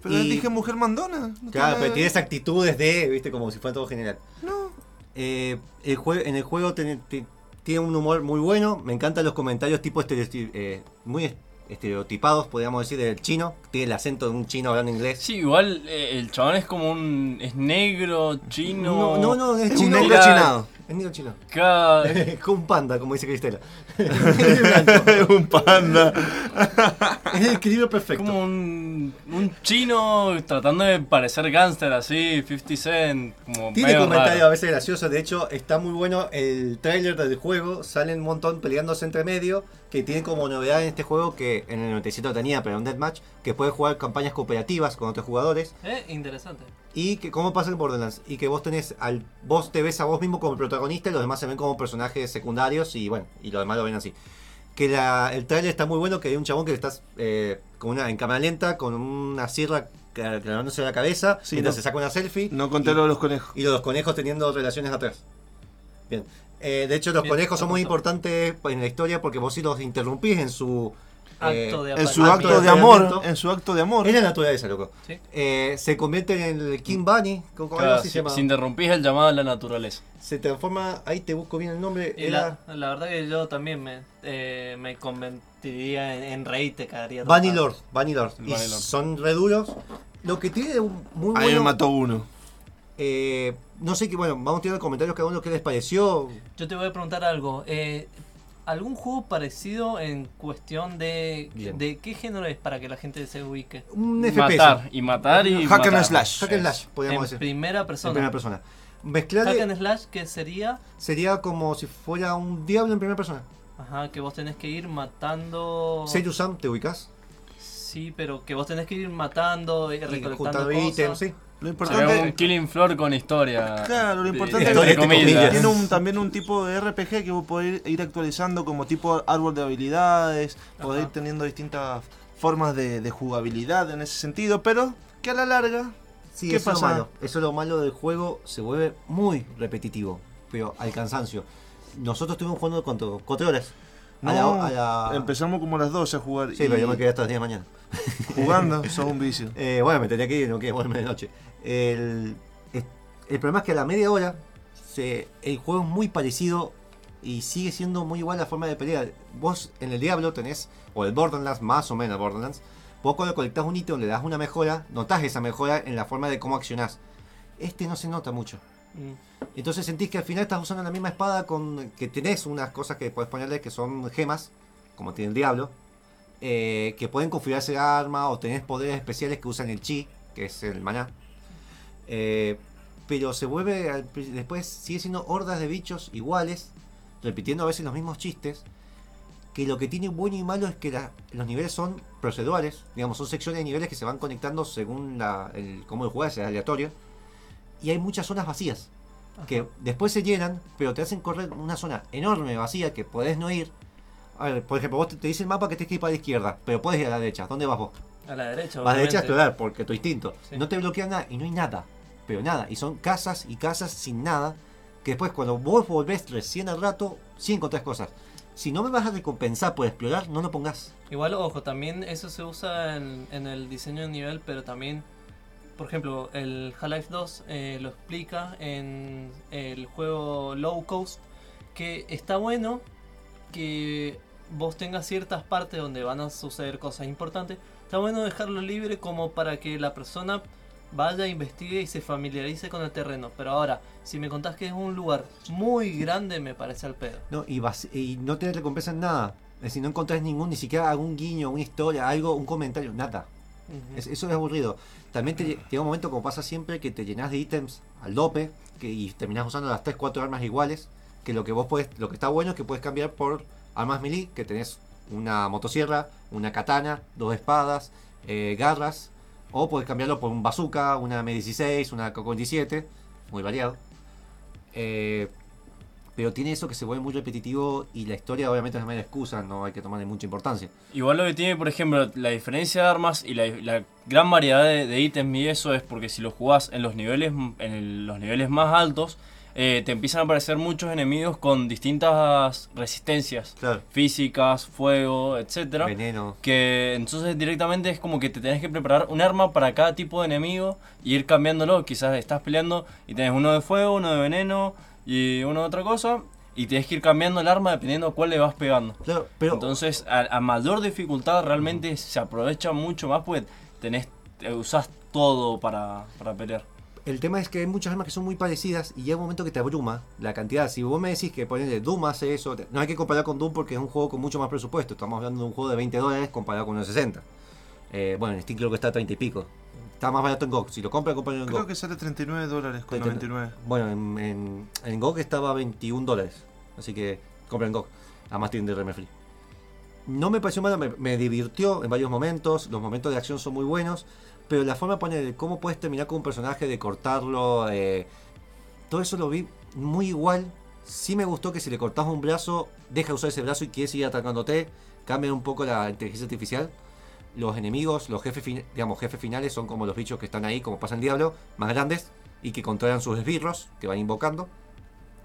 Pero y- dije mujer mandona. no claro, tiene- pero tienes actitudes de, viste, como si fuera todo general. No. Eh, el jue- en el juego tiene, tiene un humor muy bueno. Me encantan los comentarios tipo estereoti- eh, muy est- estereotipados, podríamos decir, del chino. Tiene el acento de un chino hablando inglés. Sí, igual eh, el chabón es como un. es negro, chino. No, no, no, es Es un chino. negro chinado. Es negro chino. Ca- Con un panda, como dice Cristela. Es un panda. es el equilibrio perfecto. como un, un chino tratando de parecer gángster así, 50 Cent. Como Tiene comentarios a veces graciosos, de hecho está muy bueno el tráiler del juego, salen un montón peleándose entre medio, que tiene como novedad en este juego que en el 97 lo tenía, pero en Deathmatch, que puedes jugar campañas cooperativas con otros jugadores Eh, interesante. y que como pasa en Borderlands y que vos tenés al vos te ves a vos mismo como protagonista y los demás se ven como personajes secundarios y bueno, y los demás lo ven así. Que la- el trailer está muy bueno, que hay un chabón que estás eh, con una en cámara lenta con una sierra cla- clavándose la cabeza, Sí, mientras no. se saca una selfie. No conté y- lo de los conejos. y los conejos teniendo relaciones atrás. Bien. Eh, de hecho, los Bien, conejos son muy importantes en la historia porque vos si los interrumpís en su eh, Acto de En su Acto de amor. En su acto de amor. Es la naturaleza, loco. Sí. Eh, se convierte en el King Bunny, como Claro, así si, se llama. si interrumpís el llamado a la naturaleza. Se transforma, ahí te busco bien el nombre. Y Era la, la verdad que yo también me, eh, me convertiría en, en rey, te cagaría Bunny. Lord. Bunny Lord. Y Bunny Lord. son re duros. Lo que tiene un muy Ahí me mató uno. Eh, no sé qué, bueno, vamos a tirar comentarios cada uno qué les pareció. Yo te voy a preguntar algo. Eh, ¿Algún juego parecido en cuestión de, Bien. de qué género es para que la gente se ubique? Un FPS. Matar, y matar y. Hack and slash. Hack and slash, podríamos En decir. primera En persona. primera persona. Mezclar Hack and Slash que sería sería como si fuera un diablo en primera persona. ajá, que vos tenés que ir matando. Serious Sam, ¿te ubicas? Sí, pero que vos tenés que ir matando y Y recolectando juntando cosas. ítems, sí. Lo Sería un. Killing Floor con historia. Claro, lo importante es que-. Tiene un, también un tipo de RPG que vos podés ir, actualizando como tipo árbol de habilidades, podés ir teniendo distintas formas de, de jugabilidad en ese sentido, pero que a la larga, Sí, ¿Qué eso es lo pasa? malo. Eso es lo malo del juego, se vuelve muy repetitivo, pero al cansancio. Nosotros estuvimos jugando cuánto, cuatro horas. A la- no, a la- empezamos como a las 12 a jugar Sí, y pero yo me quedé hasta las 10 de la mañana. jugando, sos un vicio. Eh, bueno, me tenía que ir, no quería volverme de noche. El, el problema es que a la media hora se, el juego es muy parecido y sigue siendo muy igual la forma de pelear. Vos en el Diablo tenés, o el Borderlands, más o menos Borderlands, vos cuando colectás un ítem, le das una mejora, notás esa mejora en la forma de cómo accionás. Este no se nota mucho. Mm. Entonces sentís que al final estás usando la misma espada con que tenés unas cosas que podés ponerle que son gemas, como tiene el diablo, eh, que pueden configurarse el arma o tenés poderes especiales que usan el chi, que es el maná. Eh, pero se vuelve, después sigue siendo hordas de bichos iguales, repitiendo a veces los mismos chistes. Que lo que tiene bueno y malo es que la- los niveles son procedurales, digamos, son secciones de niveles que se van conectando según la, el, cómo el juego es aleatorio. Y hay muchas zonas vacías que después se llenan, pero te hacen correr una zona enorme, vacía, que podés no ir. A ver, por ejemplo, vos te, te dice el mapa que tienes que ir para la izquierda, pero podés ir a la derecha. ¿Dónde vas vos? A la derecha. Vas a la derecha a explorar, porque tu instinto. Sí. No te bloquea nada y no hay nada. Pero nada. Y son casas y casas sin nada. Que después, cuando vos volvés recién al rato, sí encontrás cosas. Si no me vas a recompensar por explorar, no lo pongas. Igual, ojo, también eso se usa en, el diseño de nivel, pero también, por ejemplo, el Half-Life 2 eh, lo explica en el juego Low Cost, que está bueno que vos tengas ciertas partes donde van a suceder cosas importantes. Está bueno dejarlo libre como para que la persona vaya, investigue y se familiarice con el terreno. Pero ahora, si me contás que es un lugar muy grande, me parece al pedo. No, y, vas- y no te recompensa en nada. Es decir, no encontrás ningún, ni siquiera algún guiño, una historia, algo, un comentario, nada. Es- eso es aburrido. También te, llega un momento, como pasa siempre, que te llenas de ítems al dope que, y terminás usando las 3, 4 armas iguales. Que lo que vos puedes, lo que está bueno es que puedes cambiar por armas melee, que tenés una motosierra, una katana, dos espadas, eh, garras. O puedes cambiarlo por un bazooka, una M16, una K-47, muy variado. Eh, pero tiene eso que se vuelve muy repetitivo y la historia obviamente es una excusa, no hay que tomarle mucha importancia. Igual lo que tiene, por ejemplo, la diferencia de armas y la, gran variedad de, de ítems y eso es porque si lo jugás en los niveles, en los niveles más altos, eh, te empiezan a aparecer muchos enemigos con distintas resistencias Claro. físicas, fuego, etcétera. Veneno. Que entonces directamente es como que te tenés que preparar un arma para cada tipo de enemigo y ir cambiándolo. Quizás estás peleando y tenés uno de fuego, uno de veneno y uno de otra cosa. Y tenés que ir cambiando el arma dependiendo a cuál le vas pegando. Claro, pero Entonces, a, a mayor dificultad realmente se aprovecha mucho más porque tenés, eh, usás todo para, para pelear. El tema es que hay muchas armas que son muy parecidas y llega un momento que te abruma la cantidad. Si vos me decís que ponele Doom hace eso, no hay que comparar con Doom porque es un juego con mucho más presupuesto. Estamos hablando de un juego de 20 dólares comparado con unos 60. Eh, bueno, en Steam creo que está a 30 y pico. Está más barato en GOG. Si lo compras, compra en Creo GOG. que sale 39 dólares con 30. 99. Bueno, en, en, en GOG estaba a 21 dólares. Así que compra en GOG. Además tiene DRM free. No me pareció malo, me, divirtió en varios momentos. Los momentos de acción son muy buenos. Pero la forma de poner cómo puedes terminar con un personaje, de cortarlo, eh, todo eso lo vi muy igual. Sí me gustó que si le cortas un brazo, deja de usar ese brazo y quiere seguir atacándote. Cambia un poco la inteligencia artificial. Los enemigos, los jefes, digamos, jefes finales son como los bichos que están ahí, como pasa en Diablo, más grandes y que controlan sus esbirros que van invocando.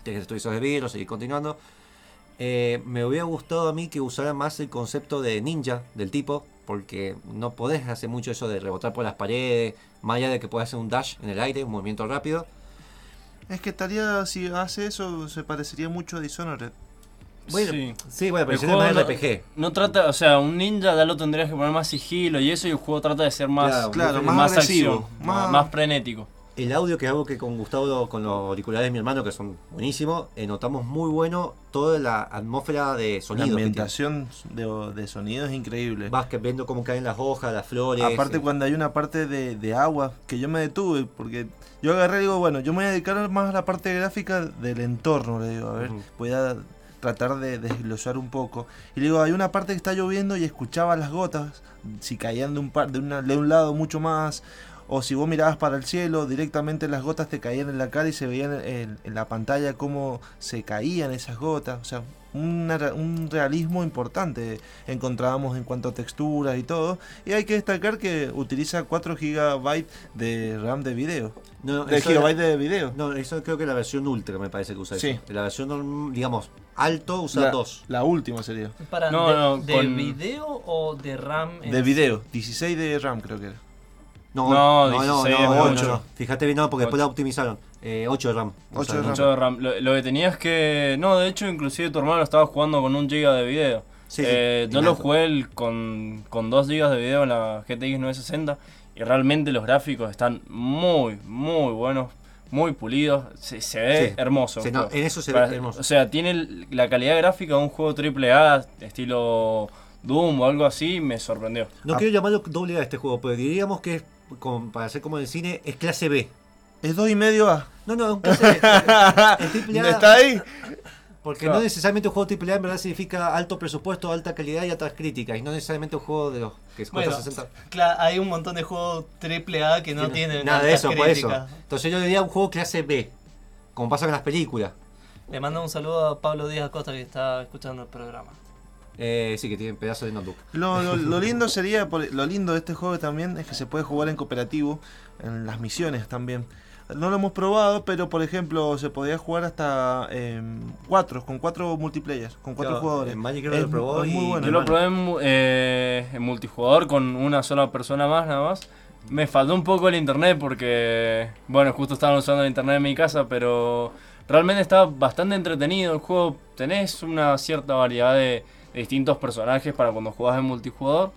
Tienes destruir esos esbirros, seguir continuando. Eh, me hubiera gustado a mí que usara más el concepto de ninja del tipo, porque no podés hacer mucho eso de rebotar por las paredes, más allá de que puedas hacer un dash en el aire, un movimiento rápido. Es que estaría, si hace eso, se parecería mucho a Dishonored. Bueno, Sí. sí, bueno, pero El juego más no- RPG. No trata, o sea, un ninja ya lo tendrías que poner más sigilo y eso, y el juego trata de ser más, Claro, Claro, más más, agresivo. acción, más, más, más frenético. El audio que hago que con Gustavo, con los auriculares de mi hermano, que son buenísimos, eh, notamos muy bueno toda la atmósfera de La sonido. tiene. ambientación de, de sonido es increíble. Vas que viendo cómo caen las hojas, las flores. Aparte eh, cuando hay una parte de, de agua que yo me detuve porque yo agarré y digo, bueno, yo me voy a dedicar más a la parte gráfica del entorno, le digo, a ver, voy a tratar de desglosar un poco. Y le digo, hay una parte que está lloviendo y escuchaba las gotas, si caían de un, par, de, una- de un lado mucho más, o si vos mirabas para el cielo, directamente las gotas te caían en la cara y se veían en, en la pantalla cómo se caían esas gotas. O sea, una un realismo importante encontrábamos en cuanto a texturas y todo. Y hay que destacar que utiliza 4 GB de RAM de video. no, De gigabyte de video. No, eso creo que la versión ultra me parece que usa Sí. eso. La versión, digamos, alto usa la, dos. la última sería. Para, No, de, no, de con- video o de RAM? De video. 16 de RAM creo que era. No, No, no, no, 16, no, no, ocho. no. Fíjate bien, no, porque después Ocho. la optimizaron. Eh, 8 de RAM. Ocho de RAM. Mucho de RAM. Lo, lo que tenías que. No, de hecho, inclusive tu hermano estaba jugando con un giga de video. Sí, Eh, sí, yo lo jugué el- con, con 2 gigas de video en la GTX 960 y realmente los gráficos están muy, muy buenos, muy pulidos. Se, se ve Sí. hermoso. Sí, el no, en eso se Para- ve hermoso. O sea, tiene la calidad gráfica de un juego AAA, estilo Doom o algo así, me sorprendió. No Ah. quiero llamarlo doble A este juego, pero diríamos que es, como- para hacer como en el cine, es clase B. Es 2 y medio A. No, no, es un clase B. Triple A, ¿Está ahí? Porque Claro. no necesariamente un juego triple A en verdad significa alto presupuesto, alta calidad y altas críticas. Y no necesariamente un juego de los que cuesta Bueno, 60. claro, hay un montón de juegos AAA que no Tiene- tienen nada de eso, por eso. Entonces yo diría un juego clase B, como pasa con las películas. Le mando un saludo a Pablo Díaz Acosta que está escuchando el programa. Eh, sí, que tienen pedazos de notebook. Lo, lo- lo lindo sería, por- lo lindo de este juego también es que se puede jugar en cooperativo, en las misiones también. No lo hemos probado, pero por ejemplo se podía jugar hasta em, cuatro, con cuatro multiplayer, con cuatro Claro, jugadores. en Magic creo que Es lo probó es muy bueno. Yo lo probé en, eh, en multijugador con una sola persona más, nada más. Me faltó un poco el internet porque, bueno, justo estaban usando el internet en mi casa, pero realmente está bastante entretenido el juego. Tenés una cierta variedad de, de distintos personajes para cuando jugás en multijugador,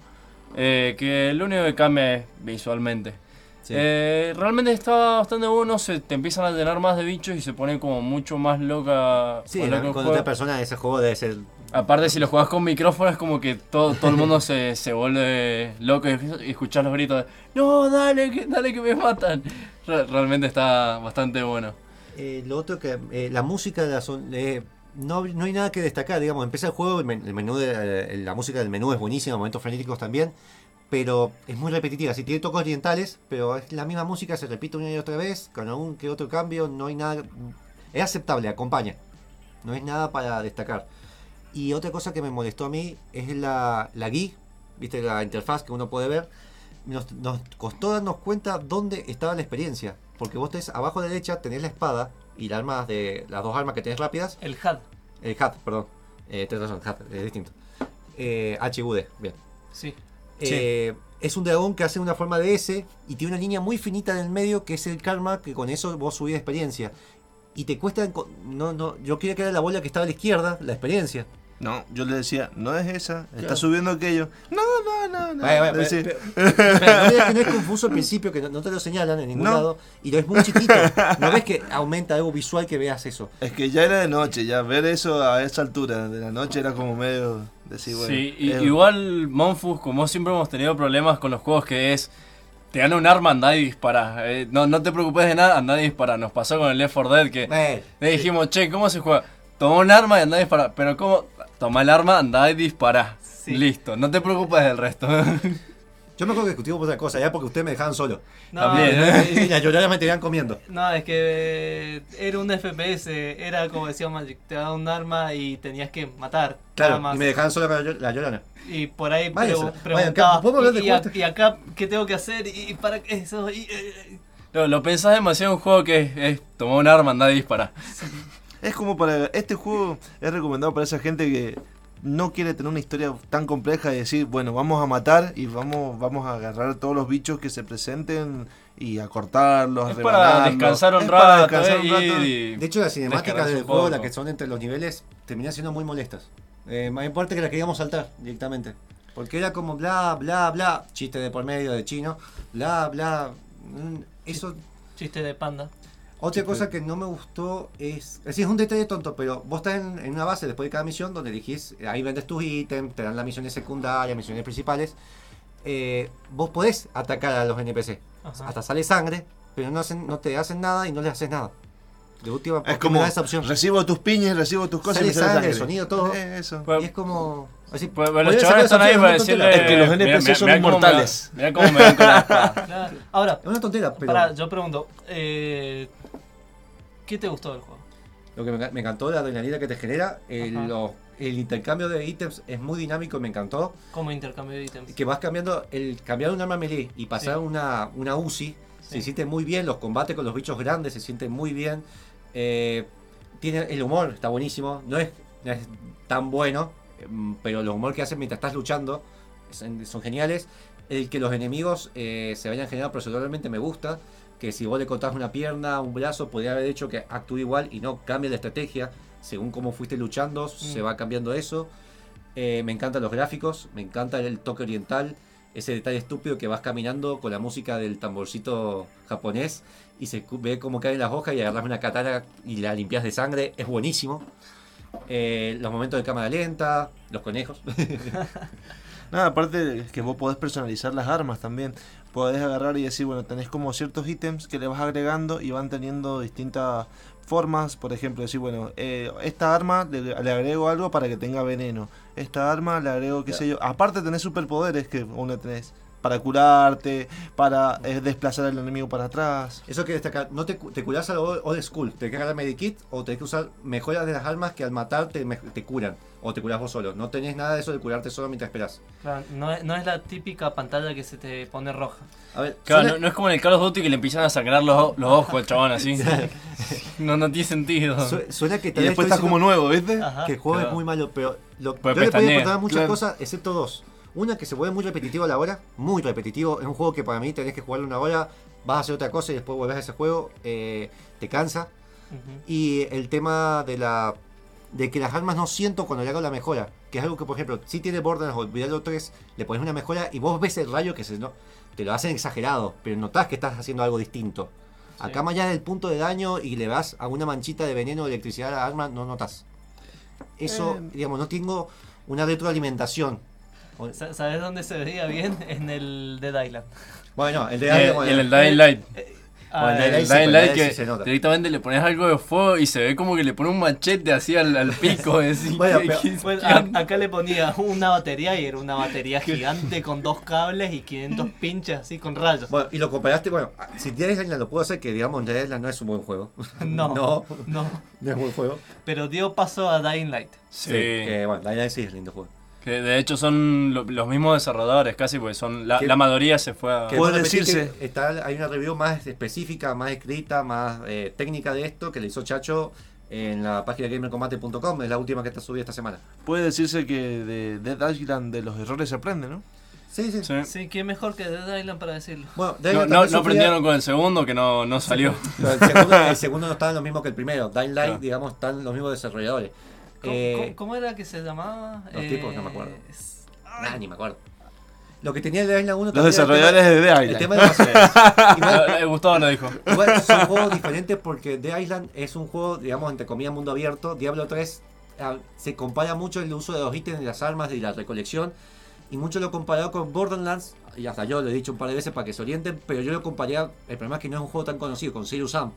eh, que lo único que cambia es visualmente. Sí. Eh, realmente está bastante bueno, se te empiezan a llenar más de bichos y se pone como mucho más loca. Sí, el con otra persona ese juego debe ser. Aparte, si lo juegas con micrófono, es como que todo, todo el mundo se, se vuelve loco y, escuchas los gritos de No, dale, que, dale que me matan. Re- realmente está bastante bueno. Eh, lo otro que. eh, la música de la son- no, no hay nada que destacar, digamos. Empieza el juego, el, men- el menú de, eh, la música del menú es buenísima, momentos frenéticos también. Pero es muy repetitiva, sí tiene toques orientales, pero es la misma música, se repite una y otra vez, con algún que otro cambio, no hay nada. Es aceptable, acompaña. No es nada para destacar. Y otra cosa que me molestó a mí es la, la GUI, viste, la interfaz que uno puede ver. Nos, nos costó darnos cuenta dónde estaba la experiencia. Porque vos tenés abajo a la derecha, tenés la espada y las armas de. las dos armas que tenés rápidas. El HUD. El hat, perdón. Eh, tenés razón, hat, es distinto. Eh, HUD, bien. Sí. Eh, es un dragón que hace una forma de S y tiene una línea muy finita en el medio que es el karma, que con eso vos subís de experiencia. Y te cuesta. No, no, yo quería que era la bola que estaba a la izquierda, la experiencia. No, yo le decía, no es esa, está Claro. subiendo aquello. No, no, no, no. Vaya, vaya, Decía, pero- pero no digas que no es confuso al principio, que no, no te lo señalan en ningún No. lado. Y lo es muy chiquito. No ves que aumenta algo visual que veas eso. Es que ya era de noche, ya ver eso a esa altura de la noche era como medio decir, bueno. sí, y- es- igual Monfus, como siempre hemos tenido problemas con los juegos que es... Te gana un arma, andá y dispara. Eh, no, no te preocupes de nada, andá y dispara. Nos pasó con el Left 4 Dead que Eh, le dijimos, che, ¿cómo se juega? Toma un arma y andá y dispara. Pero ¿cómo? Toma el arma, andá y dispara. Sí. Listo, no te preocupes del resto. yo me acuerdo que discutimos por otra cosa, ya porque ustedes me dejaban solo. No, También, eh, Y las lloradas me tenían comiendo. No, es que eh, era un FPS, era como decía Magic, te daba un arma y tenías que matar. Claro, más. y me dejaban solo con la, llorona. Y por ahí Vaya, vaya, preguntaba, ¿podemos hablar de y, y a- y acá, ¿qué tengo que hacer? ¿Y para qué eso? Y, eh, Lo, lo pensás demasiado en un juego que es, es tomar un arma, andá y dispara. Es como para. Este juego es recomendado para esa gente que no quiere tener una historia tan compleja y decir, bueno, vamos a matar y vamos, vamos a agarrar todos los bichos que se presenten y a cortarlos. Es a para descansar un Es para rato. descansar eh, un rato. y- y- De hecho, las cinemáticas del juego, las que son entre los niveles, terminan siendo muy molestas. Eh, más importa que la queríamos saltar directamente. Porque era como bla, bla, bla, chiste de por medio de chino, bla, bla. mm, Eso. chiste de panda. Otra cosa que no me gustó es. Es decir, es un detalle tonto, pero vos estás en, en una base después de cada misión donde elegís, ahí vendes tus ítems, te dan las misiones secundarias, misiones principales. eh, vos podés atacar a los NPC. Ajá. Hasta sale sangre, pero no, hacen, no te hacen nada y no les haces nada. De última, ¿por Es como da esa opción? recibo tus piñas, recibo tus cosas Sale y me sale sangre, sangre. sonido, todo. Eh, eso. Pues- Y es como. Así, Pues, podría los sacar chavales esa están ahí opción, para es decirle. que los "Mira, NPC mira, son mira cómo me inmortales". Mira cómo me dan con la espada. Claro. Ahora, Es una tontera, pero para, yo pregunto, eh, ¿qué te gustó del juego? lo que me, me encantó, la adrenalina que te genera, el, el intercambio de ítems es muy dinámico y me encantó. Como intercambio de ítems. Que vas cambiando, el cambiar un arma melee y pasar Sí. una, una UCI, se Sí. siente muy bien, los combates con los bichos grandes se sienten muy bien. Eh, tiene el humor, está buenísimo, no es, no es tan bueno, em, pero el humor que hacen mientras estás luchando son, son geniales. El que los enemigos eh, se vayan generando proceduralmente me gusta. Que si vos le cortás una pierna, un brazo, podría haber hecho que actúe igual y no cambie la estrategia. Según cómo fuiste luchando, se Mm. va cambiando eso. Eh, me encantan los gráficos, me encanta el toque oriental, ese detalle estúpido que vas caminando con la música del tamborcito japonés y se ve cómo caen las hojas y agarras una katana y la limpias de sangre, es buenísimo. Eh, los momentos de cámara lenta, los conejos. Nada, aparte que vos podés personalizar las armas también. Podés agarrar y decir, bueno, tenés como ciertos ítems que le vas agregando y van teniendo distintas formas. Por ejemplo, decir, bueno, eh, esta arma le, le agrego algo para que tenga veneno. Esta arma le agrego, qué sé yo. Aparte tenés superpoderes que uno tenés para curarte, para eh, desplazar al enemigo para atrás. Eso que destacar, no te, cu- te curás a lo old school, te que agarrar medikit o tenés que usar mejoras de las armas que al matar te, curan o te curás vos solo. No tenés nada de eso de curarte solo mientras esperás. Claro, no, es, no es la típica pantalla que se te pone roja. A ver, Claro, no, no es como en el Call of Duty que le empiezan a sangrar los, los ojos al chabón así. No, no tiene sentido. su- suena que Y tal después estás como nuevo, ¿viste? Ajá. que el juego claro. es muy malo, pero lo, yo le podía muchas claro. cosas, excepto dos. Una que se vuelve muy repetitivo a la hora, muy repetitivo. Es un juego que para mí tenés que jugarlo una hora, vas a hacer otra cosa y después volvés a ese juego, eh, te cansa. Y el tema de la de que las armas no siento cuando le hago la mejora. Que es algo que, por ejemplo, si tiene Borderlands o Diablo 3, le pones una mejora y vos ves el rayo que se no, te lo hacen exagerado, pero notás que estás haciendo algo distinto. Acá más allá del punto de daño y le vas a una manchita de veneno o electricidad a la arma, no notas. Eso, Eh. digamos, no tengo una retroalimentación. ¿Sabes dónde se veía bien? En el Dead Island. Bueno, el de Eh, bueno, en el Dying Light. Ah, Bueno, En Dying el sí, Light ahí sí que se nota. directamente le pones algo de fuego y se ve como que le pone un machete así al, al pico. decís, Bueno, ¿qué- pero- qué- Bueno, qué a- onda? acá le ponía una batería y era una batería gigante con dos cables y 500 pinches así con rayos. Bueno, y lo comparaste, bueno, si Dead Island lo puedo hacer, que digamos, Dead Island no es un buen juego. No, no, no. no es buen juego. Pero dio paso a Dying Light. Sí, que bueno, Dying Light sí es lindo juego. Que de hecho son lo- los mismos desarrolladores casi, porque son la, Que- la mayoría se fue a... Que Puede decirse- que Está, hay una review más específica, más escrita, más eh, técnica de esto que le hizo Chacho en la página gamercombate.com. Es la última que está subida esta semana. Puede decirse que de Dead Island de los errores se aprende, ¿no? Sí, sí. Sí. Sí, ¿qué mejor que Dead Island para decirlo? Bueno, No, no, no aprendieron con el segundo que no, no salió. el, segundo, el segundo no estaba lo mismo que el primero. Dying Light, Claro. digamos, están los mismos desarrolladores. ¿Cómo, Eh, cómo- cómo era que se llamaba? los tipos, no me acuerdo. es- ah, ni me acuerdo. Lo que tenía el Dying Light 1 Los el desarrolladores de El Island. tema de las- igual, Eh, Gustavo lo dijo. Igual son juegos diferentes porque The Island es un juego, digamos, entre comillas, mundo abierto. Diablo 3 ah, se compara mucho el uso de los ítems, de las armas y la recolección. Y mucho lo comparado con Borderlands. Y hasta yo lo he dicho un par de veces para que se orienten. Pero yo lo compararía, el problema es que no es un juego tan conocido, con Serious Sam.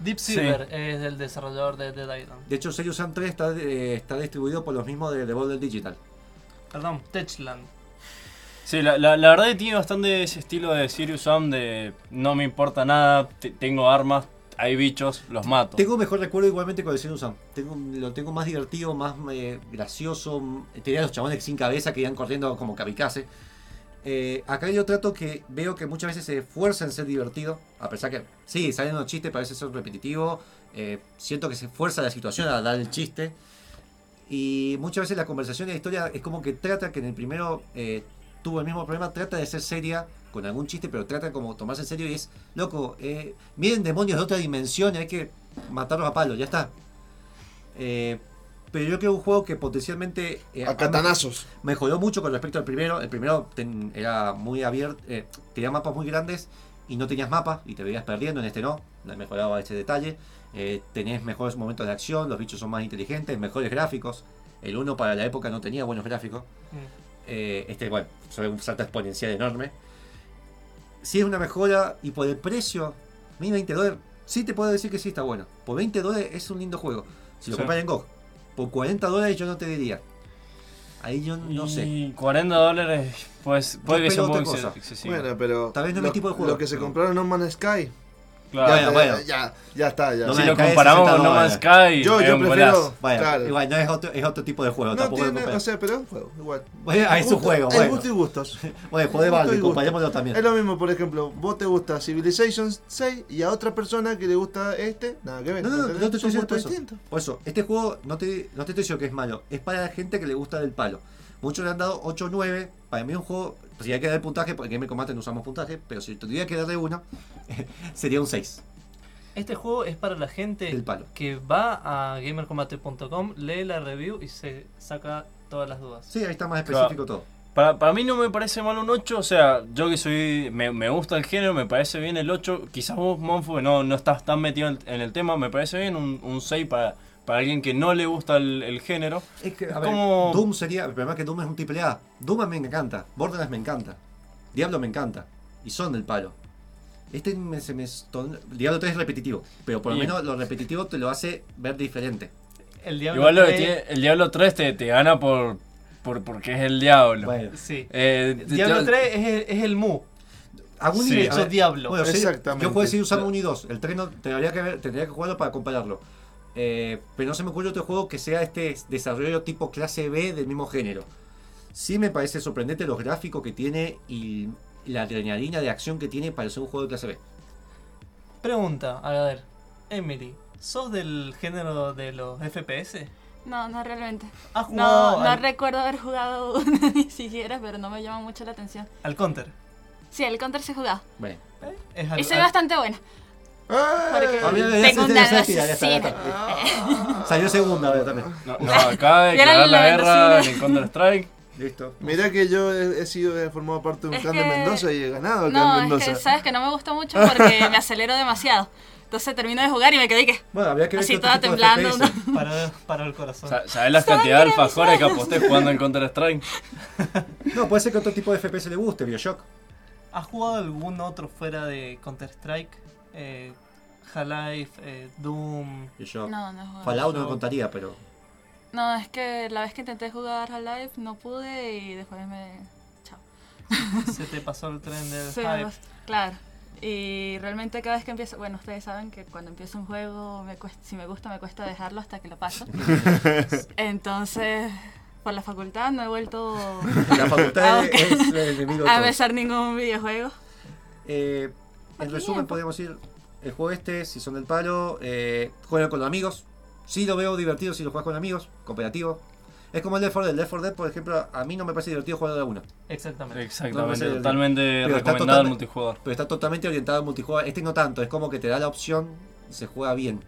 Deep Sí. Silver es el desarrollador de Dead Island. De hecho, Serious Sam 3 está, eh, está distribuido por los mismos de Devolver Digital. Perdón, Techland. Sí, la, la, la verdad que tiene bastante ese estilo de Sirius Sam de no me importa nada, te- tengo armas, hay bichos, los mato. Tengo mejor recuerdo igualmente con el Serious Sam. Tengo, lo tengo más divertido, más eh, gracioso. Tenía los chabones sin cabeza que iban corriendo como kamikaze. Eh, acá yo trato que veo que muchas veces se esfuerza en ser divertido, a pesar que sí, salen unos chistes, parece ser repetitivo. eh, siento que se esfuerza la situación a dar el chiste. Y muchas veces la conversación y la historia es como que trata que en el primero eh, tuvo el mismo problema, trata de ser seria con algún chiste, pero trata como tomarse en serio y es, loco, miren demonios de otra dimensión y hay que matarlos a palos, ya está. Pero yo creo un juego que potencialmente eh, A catanazos. mejoró mucho con respecto al primero. El primero ten- era muy abierto, eh, tenía mapas muy grandes y no tenías mapas y te veías perdiendo. En este no, mejoraba ese detalle. Eh, tenés mejores momentos de acción, los bichos son más inteligentes, mejores gráficos. El uno para la época no tenía buenos gráficos. Mm. Eh, este, bueno, fue un salto exponencial enorme. Si es una mejora y por el precio, 1020 dólares, sí te puedo decir que sí está bueno. Por 20 dólares es un lindo juego. Si lo Sí. compras en GOG, por 40 dólares yo no te diría. Ahí yo no sé. Y 40 dólares, pues puede que sea cosa. excesivo. Bueno, pero. Tal vez no es mi lo, tipo de juego, Lo que se pero- compraron No Man's Sky. Claro. Ya, bueno. ya, ya está, ya. No si me lo comparamos 60 con No Man's. Sky, Yo, yo prefiero. Bueno, claro. igual no es otro, es otro tipo de juego. no tampoco tiene, o sea, pero es un juego, igual. Bueno, ah, es un Gusto- juego, Hay bueno. gusto y gustos. Bueno, vale, y gusto. comparémoslo también. Es lo mismo, por ejemplo, vos te gusta Civilization 6 y a otra persona que le gusta este, nada que ver. No, no, no, no te estoy diciendo gustos eso. distintos. Por eso, este juego no te, no te estoy diciendo que es malo, es para la gente que le gusta del palo. Muchos le han dado 8 o 9. Para mí es un juego, pues, si hay que dar puntaje, porque en Game Combate no usamos puntaje, pero si tuviera que darle uno, sería un 6 Este juego es para la gente palo. que va a gamercombate.com, lee la review y se saca todas las dudas. Sí, ahí está más específico todo. Para, para mí no me parece mal un 8, o sea, yo que soy, me, me gusta el género, me parece bien el 8, quizás vos, Monfo, que no, no estás tan metido en, en el tema, me parece bien un, un 6 para, para alguien que no le gusta el, el género. Es que, a Es ver, como- Doom sería, el problema es que Doom es un triple A. Doom a mí me encanta, Borderlands me encanta, Diablo me encanta, y son del palo. Este me, se me Diablo 3 es repetitivo, pero por lo Y- menos lo repetitivo te lo hace ver diferente. El Diablo Igual lo que 3 tiene, el Diablo 3 te, te gana por, por porque es el diablo. Bueno, Sí. Eh, Diablo yo- 3 es el, es el Mu. algún Sí. nivel- Diablo. Bueno, sí, Exactamente. Yo puedo decir usando un y 2. El 3 no, tendría que, ver- tendría que jugarlo para compararlo. Eh, pero no se me ocurre otro juego que sea este desarrollo tipo clase B del mismo género. Sí me parece sorprendente los gráficos que tiene y la adrenalina de acción que tiene para ser un juego de clase B. Pregunta, a ver, Emily, ¿sos del género de los FPS? No, no realmente. ¿Has jugado No, no recuerdo haber jugado uno ni siquiera, pero no me llama mucho la atención. al Counter? Sí, el Counter se jugaba. Bueno, Es al- es al- bastante bueno. Porque Ah, mira, ya tengo se- un ya se tira, ya está, ya cine. está. Salió segunda ahora también. No, no, acaba de declarar la la guerra en Counter Strike. Listo. Mirá que yo he, he sido he formado parte de un Es clan de que- Mendoza y he ganado acá No, en es Mendoza. que sabes que no me gusta mucho porque me acelero demasiado. Entonces termino de jugar y me quedé que. Bueno, habría que ver Así toda de temblando. Paró, paró el corazón. Sa- ¿Sabes las cantidades de alfajores que aposté jugando en Counter Strike? No, puede ser que otro tipo de FPS le guste, Bioshock. ¿Has jugado algún otro fuera de Counter-Strike? Eh, Half-Life, eh, Doom. Bioshock. No, no he jugado. Fallout no Yo- lo contaría, pero. No, es que la vez que intenté jugar Half-Life no pude y después me. Chao. Se te pasó el tren del Sí, hype. claro. Y realmente cada vez que empiezo, bueno, ustedes saben que cuando empiezo un juego, me cuesta, si me gusta, me cuesta dejarlo hasta que lo paso. Entonces, por la facultad no he vuelto La facultad Ah, ok. es el enemigo a todo. besar ningún videojuego. Eh, en Qué resumen, bien. podríamos decir: el juego este, si son del palo, eh, juegan con los amigos. Sí lo veo divertido si lo juegas con amigos, cooperativo. Es como el Left 4 Dead. El Left 4 Dead, por ejemplo, a mí no me parece divertido jugar de uno. Exactamente. Exactamente, No, totalmente pero recomendado el multijugador. Pero está totalmente orientado al multijugador. Este no tanto, es como que te da la opción y se juega bien.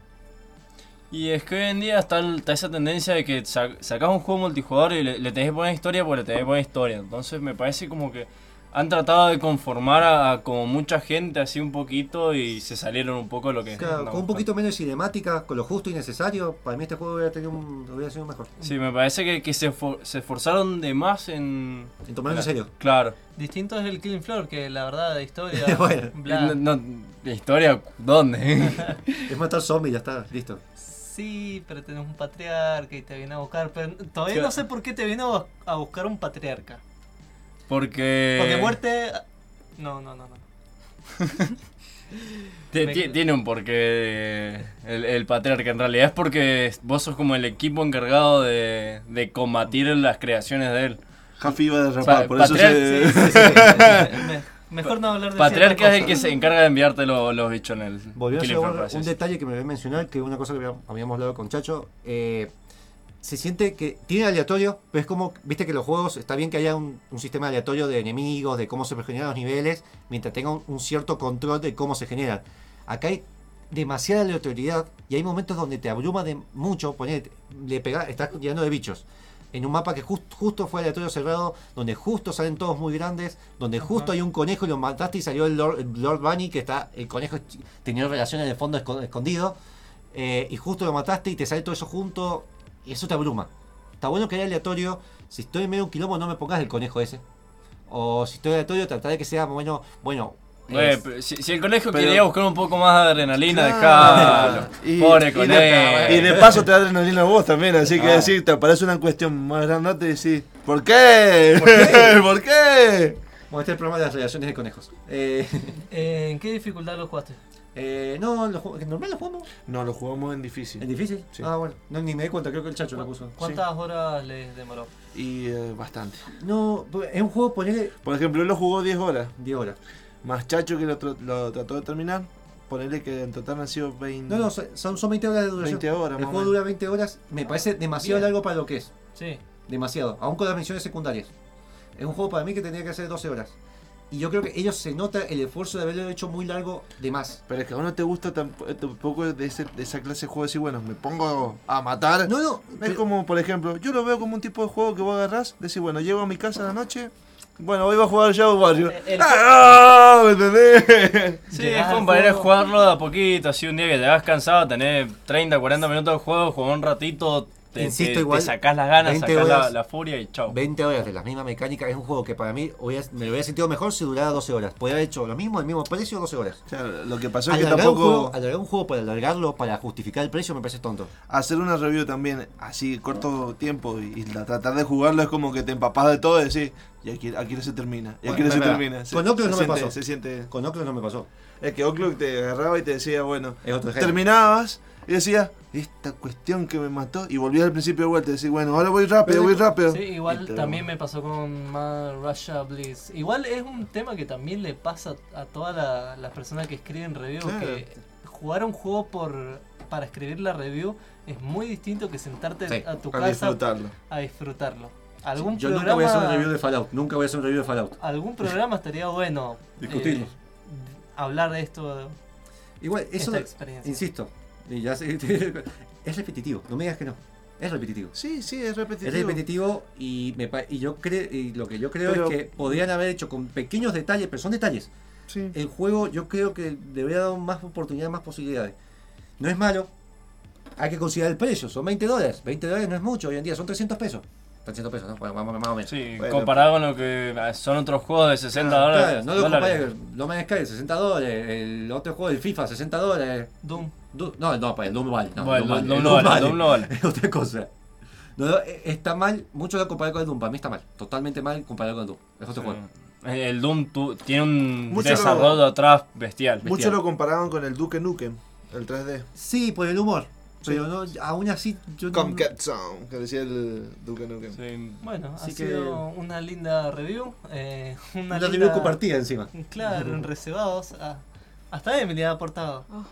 Y es que hoy en día está, el- está esa tendencia de que sa- sacas un juego multijugador y le, le tenés que poner historia porque le tenés que poner historia. Entonces me parece como que han tratado de conformar a, a como mucha gente así un poquito y se salieron un poco de lo que Claro, con un poquito menos de cinemática, con lo justo y necesario, para mí este juego hubiera, tenido un, hubiera sido mejor. Sí, me parece que, que se, for- se esforzaron de más en... En tomarlo en serio. Claro. Distinto es el Killing Floor, que la verdad de historia. Bueno. bla. No, no, ¿la historia? ¿Dónde? Es matar zombies, ya está, listo. Sí, pero tenés un patriarca y te viene a buscar. Pero todavía Claro. no sé por qué te viene a buscar un patriarca. Porque... Porque muerte. No, no, no, no. Tiene un porqué el, el patriarca. En realidad es porque vos sos como el equipo encargado de, de combatir las creaciones de él. Jafi iba a O sea, derrapar, por eso se... Sí, sí, sí. Me- mejor no hablar de Patriarca es el que se encarga de enviarte lo- los bichos en el Volvió a un detalle que me voy a mencionar, que una cosa que habíamos- habíamos hablado con Chacho. eh, se siente que tiene aleatorio, pero es como, viste que los juegos, está bien que haya un, un sistema aleatorio de enemigos, de cómo se generan los niveles, mientras tenga un, un cierto control de cómo se generan. Acá hay demasiada aleatoriedad y hay momentos donde te abruma de mucho, ponele, le pega, estás llenando de bichos. En un mapa que just- justo fue aleatorio cerrado, donde justo salen todos muy grandes, donde justo hay un conejo y lo mataste y salió el Lord, el Lord Bunny, que está, el conejo tenía relaciones el fondo esco- escondido, eh, y justo lo mataste y te sale todo eso junto, eso te abruma. Está bueno que haya aleatorio, si estoy en medio de un quilombo no me pongas el conejo ese. O si estoy aleatorio, tratar de que sea bueno, bueno. Güey, es- si, si el colegio Pero- quería buscar un poco más de adrenalina, Claro. dejalo. Y- Pobre y de- conejo. Y de paso te da adrenalina a vos también, así que Ah. decir, te aparece una cuestión más grande y decís, ¿por qué? ¿Por qué? ¿Por qué? Bueno, este es el problema de las relaciones de conejos. Eh, Eh, ¿En qué dificultad lo jugaste? Eh, no, lo normal lo jugamos. No, lo jugamos en difícil. ¿Es difícil? Sí. Ah, bueno. No, ni me di cuenta, creo que el chacho lo puso. ¿Cuántas horas les demoró? Y eh, bastante. No, es un juego, ponele Por ejemplo, él lo jugó 10 horas. 10 horas. Más Chacho que lo, tr- lo trató de terminar. Ponerle que en total han sido 20. No, no, son, son 20 horas de duración. 20 horas, El juego dura 20 horas. Me parece demasiado Bien. largo para lo que es. Sí. Demasiado. Aún con las misiones secundarias. Es un juego para mí que tendría que hacer 12 horas. Y yo creo que ellos se nota el esfuerzo de haberlo hecho muy largo de más. Pero es que a uno te gusta eh, tampoco de, ese- de esa clase de juego decir, bueno, me pongo a matar. No, no. Es pero- como, por ejemplo, yo lo veo como un tipo de juego que vos agarrás, decís, bueno, llego a mi casa a la noche, bueno, hoy va a jugar Shadow Warrior. El- el- ¡Ah! ¿Me entendés? Sí, es como para ir a juego- jugarlo de a poquito, así un día que te vas cansado, tenés 30, 40 minutos de juego, jugás un ratito, te, Insisto, te- igual, te sacás las ganas, 20 sacás la, horas. la furia y chau. 20 horas de las mismas mecánicas. Es un juego que para mí hubiera- me lo hubiera sentido mejor si durara 12 horas. Podría haber hecho lo mismo, el mismo precio, 12 horas. O sea, lo que pasó es que Alargar un, juego, tampoco alargar un juego para alargarlo, para justificar el precio, me parece tonto. hacer una review también así corto tiempo y, y la- tratar de jugarlo es como que te empapás de todo y decís, y aquí, aquí no se termina, y aquí Bueno, no se espera, termina. Se, con Oculus se no me siente, pasó. se siente. Con Oculus no me pasó. Es que Oculus te agarraba y te decía, bueno, terminabas y decías, esta cuestión que me mató, y volvías al principio de vuelta y decís, bueno, ahora voy rápido, Pero- voy rápido. Sí, igual también me pasó con más Russia Blitz. Igual es un tema que también le pasa a todas la- las personas que escriben review, Claro. que jugar un juego por para escribir la review es muy distinto que sentarte Sí, a tu a casa disfrutarlo. a disfrutarlo. Algún Yo programa, nunca voy a hacer un review de Fallout. Nunca voy a hacer un review de Fallout. algún programa estaría bueno Discutirlo. eh, hablar de esto. Igual, eso, insisto, y ya sé- es repetitivo, no me digas que no. Es repetitivo. Sí, sí, es repetitivo. Es repetitivo y, me, pa- y yo creo y lo que yo creo Pero- es que podrían haber hecho con pequeños detalles, pero son detalles. Sí. El juego yo creo que debería dar más oportunidades, más posibilidades. No es malo, hay que considerar el precio, son 20 dólares. 20 dólares no es mucho hoy en día, son 300 pesos. 300 pesos, ¿no? Bueno, más, más o menos. Sí, Bueno. comparado con lo que ah, son otros juegos de 60 Claro, dólares. claro, no lo compares, No Man's Sky 60 dólares, el otro juego del FIFA 60 dólares. Doom. Du- no, no, pues el Doom vale. No, Bueno, Doom el Doom no vale, Doom no vale. Es otra cosa. No, no, eh, está mal, mucho lo comparar con el Doom, para mí está mal. Totalmente mal comparado con el Doom. Es otro Sí. juego. El Doom tu- tiene un Mucho desarrollo lo- atrás bestial. Bestial. Muchos lo comparaban con el Duke Nukem, el 3D. Sí, por el humor. Pero no, aún así yo Get Some, que decía el Duke Nukem. Sí. Bueno, Así ha que- sido una linda review. eh, una Una linda... review compartida encima. Claro, en reservados. ah, hasta Emily ha aportado. Oh,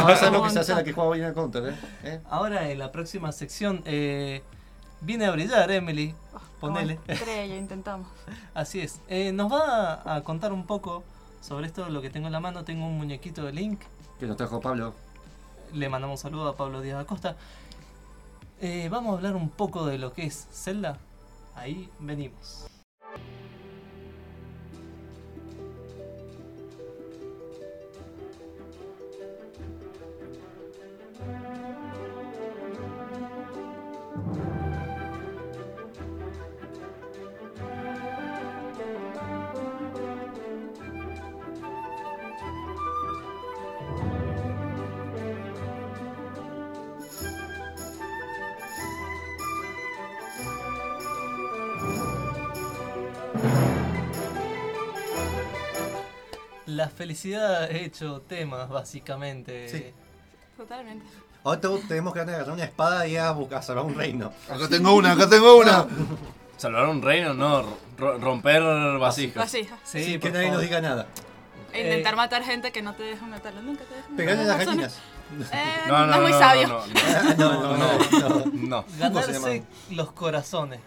Ahora sabemos que se hace la que juega counter, ¿eh? ¿Eh? Ahora en la próxima sección eh, viene a brillar Emily. Ponele. estrella, intentamos. Así es. Eh, nos va a, a contar un poco sobre esto, lo que tengo en la mano. Tengo un muñequito de Link. Que nos trajo Pablo. Le mandamos un saludo a Pablo Díaz Acosta. Eh, vamos a hablar un poco de lo que es Zelda. Ahí venimos. La felicidad ha hecho temas, básicamente. Sí. Totalmente. Ahora te- tenemos que agarrar una espada y a buscar salvar un reino. Acá tengo una, acá tengo una. Salvar un reino, no, ro- romper vasijas. Así. Sí, Sin que nadie nos favor. diga nada. E intentar matar gente que no te dejan matarlo. Nunca te dejan Pegarle a las matar gallinas. Eh, No, no, no, es muy no, sabio. No, no, no, no, no, no. no. Ganarse los corazones.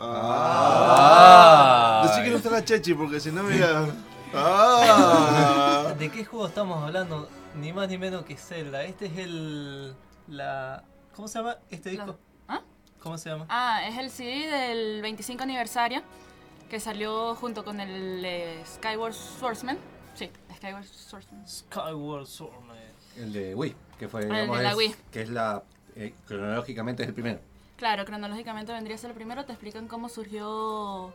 Ah. Ah. Decí que no está la Chechi porque si no me iba. Ah. ¿De qué juego estamos hablando? Ni más ni menos que Zelda. Este es el. La. ¿Cómo se llama este disco? ¿Ah? ¿Cómo se llama? Ah, es el CD del 25 aniversario que salió junto con el eh, Skyward Swordsman. Sí, Skyward Swordsman. Skyward Sword. man. El de Wii, que fue, El de digamos, la es- Wii. que es la, eh, cronológicamente es el primero. Claro, cronológicamente vendría a ser el primero. Te explican cómo surgió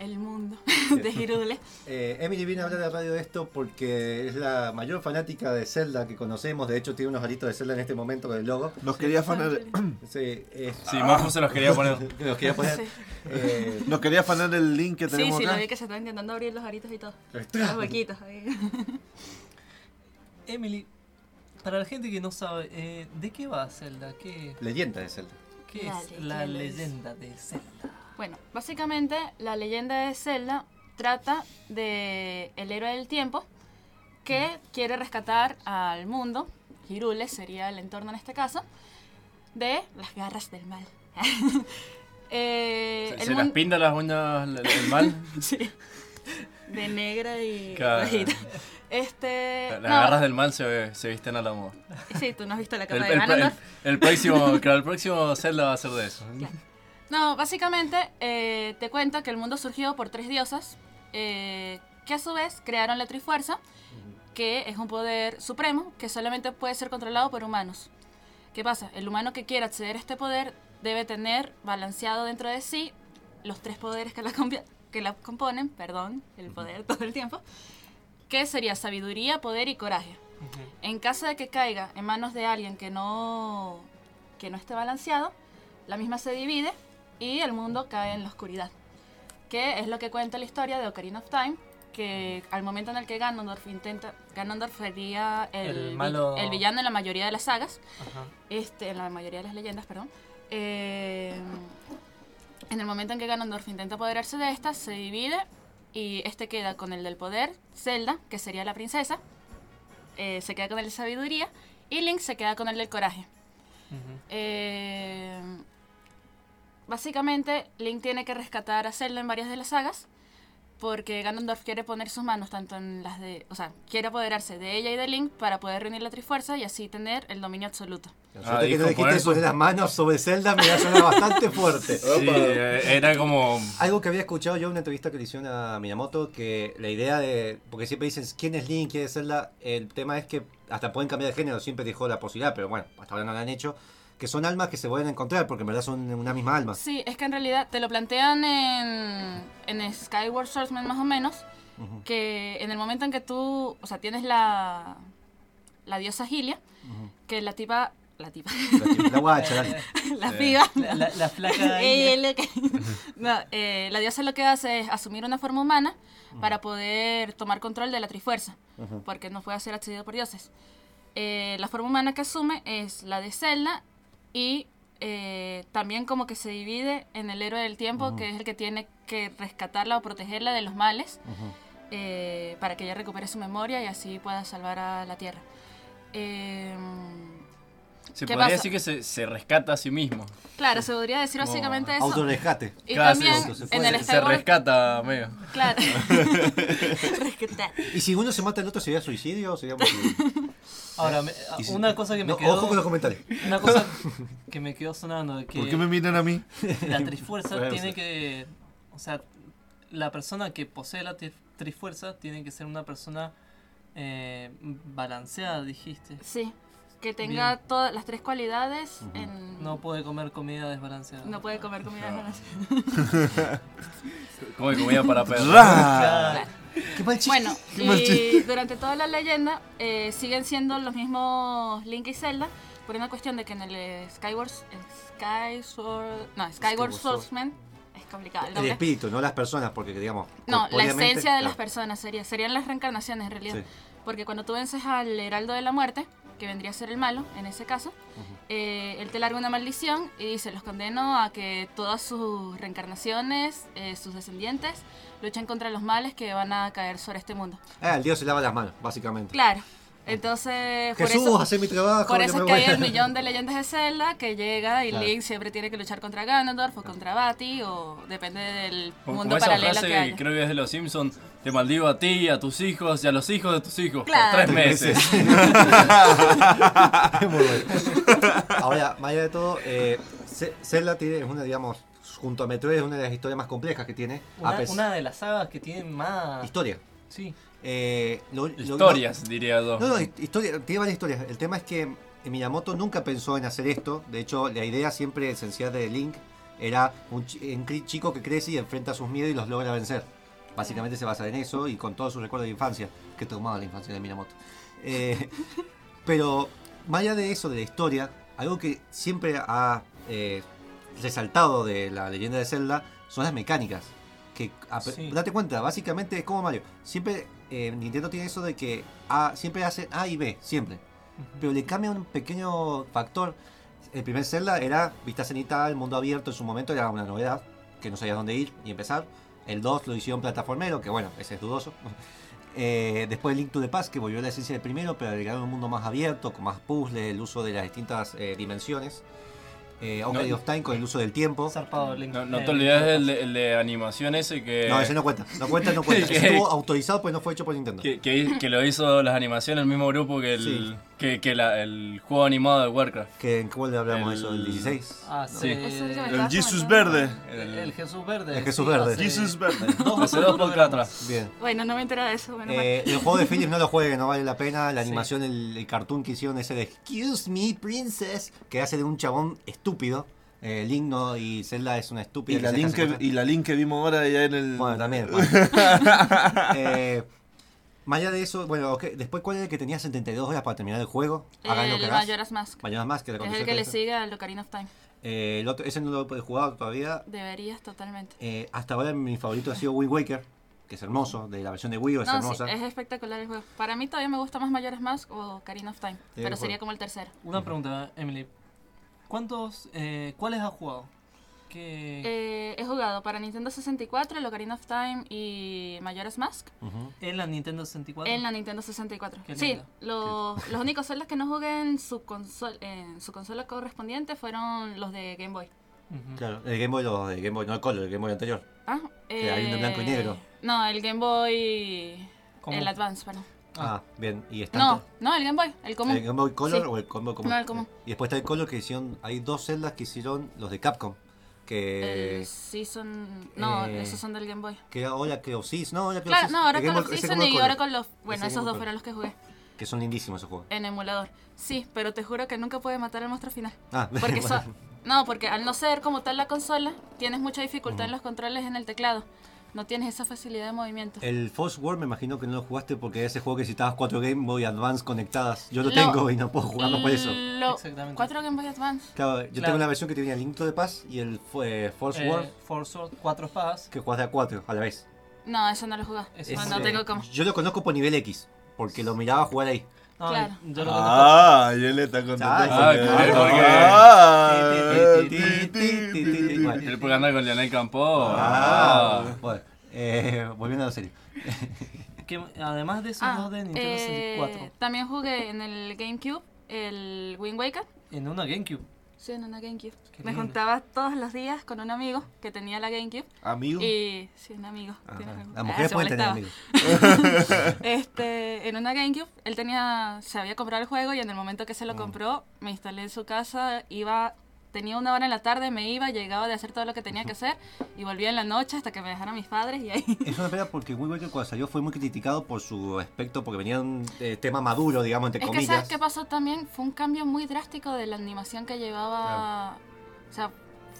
el mundo de Hirule. Eh, Emily viene a hablar de la radio de esto porque es la mayor fanática de Zelda que conocemos. De hecho, tiene unos aritos de Zelda en este momento con el logo. Nos quería afanar, Sí, es- Sí, se los quería poner. que los quería poner. Sí. Eh, nos quería afanar el link que Sí, tenemos sí, lo acá. vi que se están intentando abrir los aritos y todo. Los huequitos ahí. Emily, para la gente que no sabe, eh, ¿de qué va Zelda? ¿Qué, Leyenda de Zelda. qué La es la leyenda de Zelda? Bueno, básicamente la leyenda de Zelda trata de el héroe del tiempo que quiere rescatar al mundo, Hirule sería el entorno en este caso, de las garras del mal. Eh, Se, el se las pinta las uñas el, el mal. Sí. De negra y Claro. rojita. Este. Las no, garras del mal se, se visten a la moda. Sí, tú no has visto la El, capa el- de Ganondorf. el- el próximo, claro, el próximo Zelda va a ser de eso. No, básicamente eh, te cuenta que el mundo surgió por tres diosas eh, que a su vez crearon la Trifuerza, que es un poder supremo que solamente puede ser controlado por humanos. ¿Qué pasa? El humano que quiera acceder a este poder debe tener balanceado dentro de sí los tres poderes que la, que la componen, perdón, el poder todo el tiempo, que sería sabiduría, poder y coraje. En caso de que caiga en manos de alguien que no, que no esté balanceado, la misma se divide y el mundo cae en la oscuridad. Que es lo que cuenta la historia de Ocarina of Time, que al momento en el que Ganondorf intenta... Ganondorf sería el, El malo- el villano en la mayoría de las sagas, Ajá. este, en la mayoría de las leyendas, perdón. Eh, en el momento en que Ganondorf intenta apoderarse de esta, se divide y este queda con el del poder, Zelda, que sería la princesa, eh, se queda con el de sabiduría y Link se queda con el del coraje. Eh, básicamente, Link tiene que rescatar a Zelda en varias de las sagas porque Ganondorf quiere poner sus manos tanto en las de, o sea, quiere apoderarse de ella y de Link para poder reunir la Trifuerza y así tener el dominio absoluto. Ah, suerte que no dijiste poner las manos sobre Zelda me suena bastante fuerte. Sí, eh, era como. Algo que había escuchado yo en una entrevista que le hicieron a Miyamoto, que la idea de. Porque siempre dicen quién es Link, quién es Zelda. El tema es que hasta pueden cambiar de género, siempre dejó la posibilidad, pero bueno, hasta ahora no lo han hecho. Que son almas que se pueden encontrar, porque en verdad son una misma alma. Sí, es que en realidad te lo plantean en, en Skyward Swordsman más o menos, Ujú. que en el momento en que tú, o sea, tienes la, la diosa Gilia, que la tipa, la tipa, La, la guacha, la- la piba, La, la- la flaca Ella que- no, eh, la diosa lo que hace es asumir una forma humana para poder tomar control de la Trifuerza, porque no puede ser accedido por dioses. Eh, la forma humana que asume es la de Zelda y eh, también como que se divide en el héroe del tiempo, que es el que tiene que rescatarla o protegerla de los males eh, para que ella recupere su memoria y así pueda salvar a la Tierra. Eh, Se ¿Qué podría pasa? decir que se, se rescata a sí mismo. claro, se podría decir básicamente eso. Autorrescate. Y Claro, sí, también sí, se en el Se rescata, medio. Claro. Rescatar. ¿Y si uno se mata al otro sería suicidio o sería? Ahora, me- si- una cosa que me No, quedó. ojo con los comentarios. Una cosa que me quedó sonando de que ¿Por qué me miran a mí? la trifuerza tiene que. O sea, la persona que posee la tri- trifuerza tiene que ser una persona eh, balanceada, dijiste. Sí, que tenga Bien. todas las tres cualidades en... No puede comer comida desbalanceada. no puede comer comida No. balanceada. Como de comida para perros. Qué. Bueno, Qué y durante toda la leyenda eh, siguen siendo los mismos Link y Zelda por una cuestión de que en el Skyward... el Skyward... No, Skyward Swordsman... Es complicado el El espíritu, no las personas, porque digamos. No, la esencia de las claro. personas sería, serían las reencarnaciones en realidad. Sí. Porque cuando tú vences al Heraldo de la Muerte, que vendría a ser el malo en ese caso, eh, él te larga una maldición y dice, los condeno a que todas sus reencarnaciones, eh, sus descendientes, luchen contra los males que van a caer sobre este mundo. Ah, el dios se lava las manos, básicamente. Claro. Entonces, por Jesús, eso, hace mi trabajo. por eso es que hay el millón de leyendas de Zelda que llega y Claro. Link siempre tiene que luchar contra Ganondorf o contra Bati o depende del Como, mundo como esa paralelo frase que haya. creo que es de los Simpsons, te maldigo a ti, a tus hijos y a los hijos de tus hijos Claro. por tres meses. Muy bueno. Ahora, más allá de todo, eh, Zelda tiene, es una, digamos, junto a Metroid, es una de las historias más complejas que tiene. Una, una de las sagas que tienen más. Historia. Sí. Eh, lo- lo- Historias, diría yo. No, no, hi- historia, tiene varias historias. El tema es que Miyamoto nunca pensó en hacer esto. De hecho, la idea siempre esencial de Link era un, chico que crece y enfrenta sus miedos y los logra vencer. Básicamente se basa en eso y con todos sus recuerdos de infancia. Que tomaba la infancia de Miyamoto. Eh, pero, más allá de eso, de la historia, algo que siempre ha eh, resaltado de la leyenda de Zelda son las mecánicas. Que, Sí. date cuenta, básicamente es como Mario. Siempre eh, Nintendo tiene eso de que A, siempre hace A y B, siempre. Pero le cambia un pequeño factor. El primer Zelda era vista cenital, mundo abierto en su momento, era una novedad, que no sabías dónde ir ni empezar. El 2 lo hicieron plataformero, que bueno, ese es dudoso. Eh, después Link to the Past, que volvió a la esencia del primero, pero agregaron un mundo más abierto, con más puzzles, el uso de las distintas eh, dimensiones. Eh, Ocarina No. of Time con el uso del tiempo. Zarpado Link. No, no te olvides del de, el de animación ese que, No, ese no cuenta. No cuenta, no cuenta. Que- estuvo autorizado, pues no fue hecho por Nintendo. que, que- que lo hizo las animaciones el mismo grupo que el, Sí. Que, que la- el juego animado de Warcraft. Que, ¿En cuál le hablamos de eso? ¿El El- 16? Ah, Sí. sí. El Jesus. Verde. El, el Jesús Verde. El Jesús sí, Verde. hace Jesus Verde. Hace dos podcasts atrás. Bien. Bueno, no me entera de eso. Bueno, Eh, el juego de Philips no lo jueguen, no vale la pena. La Sí. animación, el, el cartoon que hicieron ese de Excuse me, princess, que hace de un chabón estúpido. Eh, Link no, y Zelda es una estúpida. Y la, link que, y la link que vimos ahora ya en el. Bueno, también. bueno. Eh, más allá de eso, bueno, después, ¿cuál es el que tenía 72 horas para terminar el juego? Hagan lo que el hagas. Majora's Mask. Que Es el que le sigue al Ocarina of Time. Eh, el otro, ese no lo he jugado todavía. Deberías totalmente. Eh, hasta ahora mi favorito ha sido Wind Waker, que es hermoso, de la versión de Wii U es No, sí, hermosa. es espectacular el juego. Para mí todavía me gusta más Majora's Mask o Ocarina of Time. pero juego. sería como el tercero. Una pregunta, Emily. ¿Cuántos, eh, cuáles has jugado? ¿Qué, Eh, he jugado para Nintendo 64, el Ocarina of Time y Majora's Mask. En la Nintendo 64? En la Nintendo 64. Qué Sí, los, los únicos celdas que no jugué en su, consol, en su consola correspondiente fueron los de Game Boy. Claro, el Game Boy, lo de Game Boy, no el Color, el Game Boy anterior. Ah, Que hay uno en blanco y negro. No, el Game Boy. ¿Cómo? El Advance, perdón. Ah, bien. ¿Y está No, no, el Game Boy, el común. ¿El Game Boy Color Sí. o el Combo común? No, el común. Y después está el Color que hicieron. Hay dos celdas que hicieron los de Capcom. Que. El Season. No, eh, esos son del Game Boy. Que ahora que Osis. No, ahora que Claro, no, con Game los Boy- ese Season y con los. Bueno, esos dos fueron los que jugué Que son lindísimos esos juegos. en emulador. Sí, pero te juro que nunca pude matar al monstruo final. Ah, Porque so- No, porque al no ser como tal la consola, tienes mucha dificultad en los controles en el teclado. No tienes esa facilidad de movimiento. El Force World me imagino que no lo jugaste porque ese juego que necesitabas cuatro Game Boy Advance conectadas. Yo lo, Lo- tengo y no puedo jugarlo por eso. Lo- Exactamente. Cuatro Game Boy Advance. Claro, yo Claro. tengo la versión que tenía el Link to the Past y el eh, Force Eh, World Force Sword, cuatro espadas. que juegas de a cuatro a la vez. No, eso no lo. Ese No, es, no tengo como. Yo lo conozco por nivel X, porque lo miraba jugar ahí. No, Claro. Yo lo conozco. Ah, y él está contento. Ah, claro, porque- Ah, Ti, ti, ti, ti, ti, ti. Bueno. El porque anda con Lionel Campo. Ah, Ah. bueno, eh, volviendo a la serie. Que, además de esos Ah, dos de Nintendo eh, 64, también jugué en el GameCube el Wind Waker. en una GameCube. Sí, en una GameCube. Qué Me lindo. juntaba todos los días con un amigo que tenía la GameCube. Amigo. Y sí, un amigo. Ah. Las Ah, mujeres se pueden tener amigos. Este, en una GameCube, él tenía, se había comprado el juego y en el momento que se lo compró, me instalé en su casa, iba, tenía una hora en la tarde, me iba, llegaba de hacer todo lo que tenía que hacer y volvía en la noche hasta que me dejaran mis padres y ahí. Es una pena porque Wind Waker cuando salió fue muy criticado por su aspecto, porque venía un eh, tema maduro, digamos, entre Es que comillas. sabes qué pasó también, fue un cambio muy drástico de la animación que llevaba, o sea,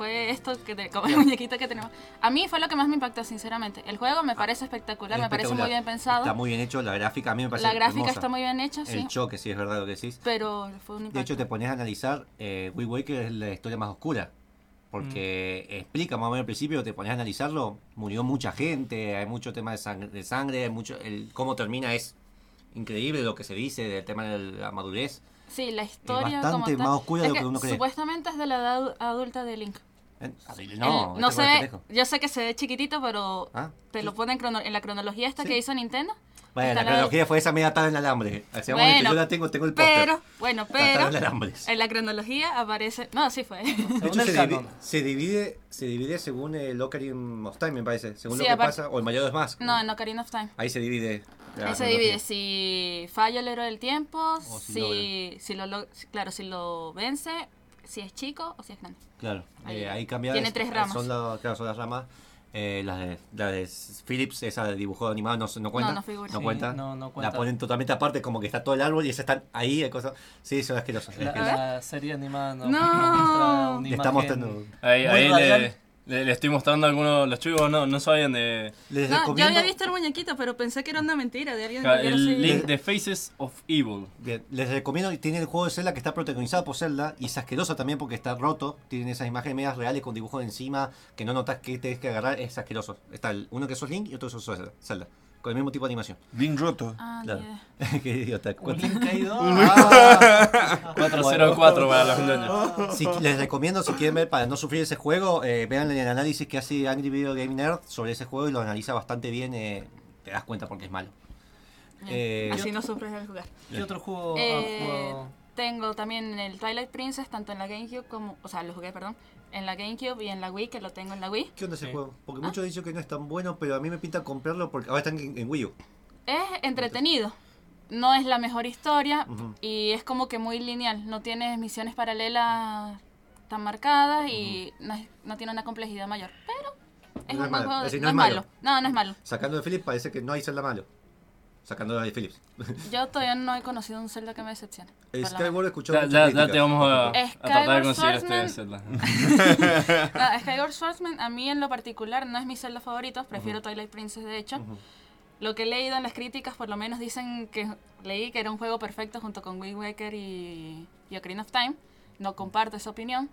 fue esto que te, como el muñequito que tenemos. A mí fue lo que más me impactó, sinceramente. El juego me parece espectacular, Es me parece muy bien pensado. Está muy bien hecho, la gráfica a mí me parece la gráfica hermosa. está muy bien hecha, sí. El choque, sí, es verdad lo que decís. Pero fue un impacto. De hecho, te pones a analizar, eh, Wind Waker es la historia más oscura. Porque Mm. explica más o menos al principio, te pones a analizarlo, murió mucha gente, hay mucho tema de sangre, de sangre hay mucho, el, cómo termina es increíble lo que se dice del tema de la madurez. Sí, la historia bastante como más oscura de Es lo que uno cree. Supuestamente es de la edad adulta de Link. Así- El- No, no este se fue ve, yo sé que se ve chiquitito, pero Ah, te lo ponen crono- en la cronología esta Sí. que hizo Nintendo. Bueno, la la- cronología fue esa media atada en alambre. Hacía un momento, yo la tengo, tengo el póster. Pero, bueno, pero en en la cronología aparece. No, sí fue. De hecho, se, divi- se divide, se divide según el Ocarina of Time, me parece. Según Sí, lo que pasa, o el Mayor Mask. No, en Ocarina of Time. Ahí se divide. Ahí se divide si falla el héroe del tiempo, si si, si lo, lo- claro, si lo vence, si es chico o si es grande. Claro, Ahí. eh, ahí cambia. Tiene es- tres ramas. Son, la- claro, son las ramas. Eh, las, de, la de Philips, esa de dibujo animado, no, no cuenta. no figura. Sí, cuenta. no, no cuenta. La ponen totalmente aparte, como que está todo el árbol y esas están ahí. hay cosas. Sí, son asquerosas. La, la serie animada no, No. muestra una Le imagen mostrando. Ahí, ahí le, radial. Le, le estoy mostrando algunos. Los chicos no, no sabían de. Les No, yo había visto el muñequito, pero pensé que era una mentira de alguien que hubiera El link de Faces of Evil. Bien, les recomiendo, tiene el juego de Zelda que está protagonizado por Zelda y es asqueroso también porque está roto, tienen esas imágenes medias reales con dibujos encima que no notas que tenés que agarrar, es asqueroso. Está el- uno que sos Link y otro que sos Zelda, con el mismo tipo de animación. Bien roto. Ah, Claro. yeah. Qué idiota. Un link caído. Ah. 404 para los ñoños. Si- les recomiendo, si quieren ver, para no sufrir ese juego, eh, vean el análisis que hace Angry Video Game Nerd sobre ese juego y lo analiza bastante bien. eh, te das cuenta porque es malo. Eh, Así no sufres al jugar. ¿Qué otro juego has Eh, jugado? Tengo también el Twilight Princess, tanto en la GameCube como. O sea, lo jugué, perdón. En la GameCube y en la Wii, que lo tengo en la Wii. ¿Qué onda ese Sí. juego? Ah. Porque muchos dicen que no es tan bueno, pero a mí me pinta comprarlo porque ahora están en, en Wii U. Es entretenido. No es la mejor historia y es como que muy lineal. No tiene misiones paralelas tan marcadas y no, es- no tiene una complejidad mayor. Pero es No es un buen malo. juego. Es de- decir, no, es malo. No, no es malo. Sacando de Philips parece que no hay Zelda malo. Sacando de Philips. Yo todavía no he conocido un Zelda que me decepcione. Skyward escuchó Ya, ya, ya te vamos a, a tratar de conseguir este. Zelda. Ah, Skyward Swordsman, a mí en lo particular, no es mi Zelda favorito. Prefiero Twilight Princess, de hecho. Ujú. Lo que he leído en las críticas, por lo menos dicen que leí que era un juego perfecto junto con Wind Waker y, y Ocarina of Time. No comparto esa opinión.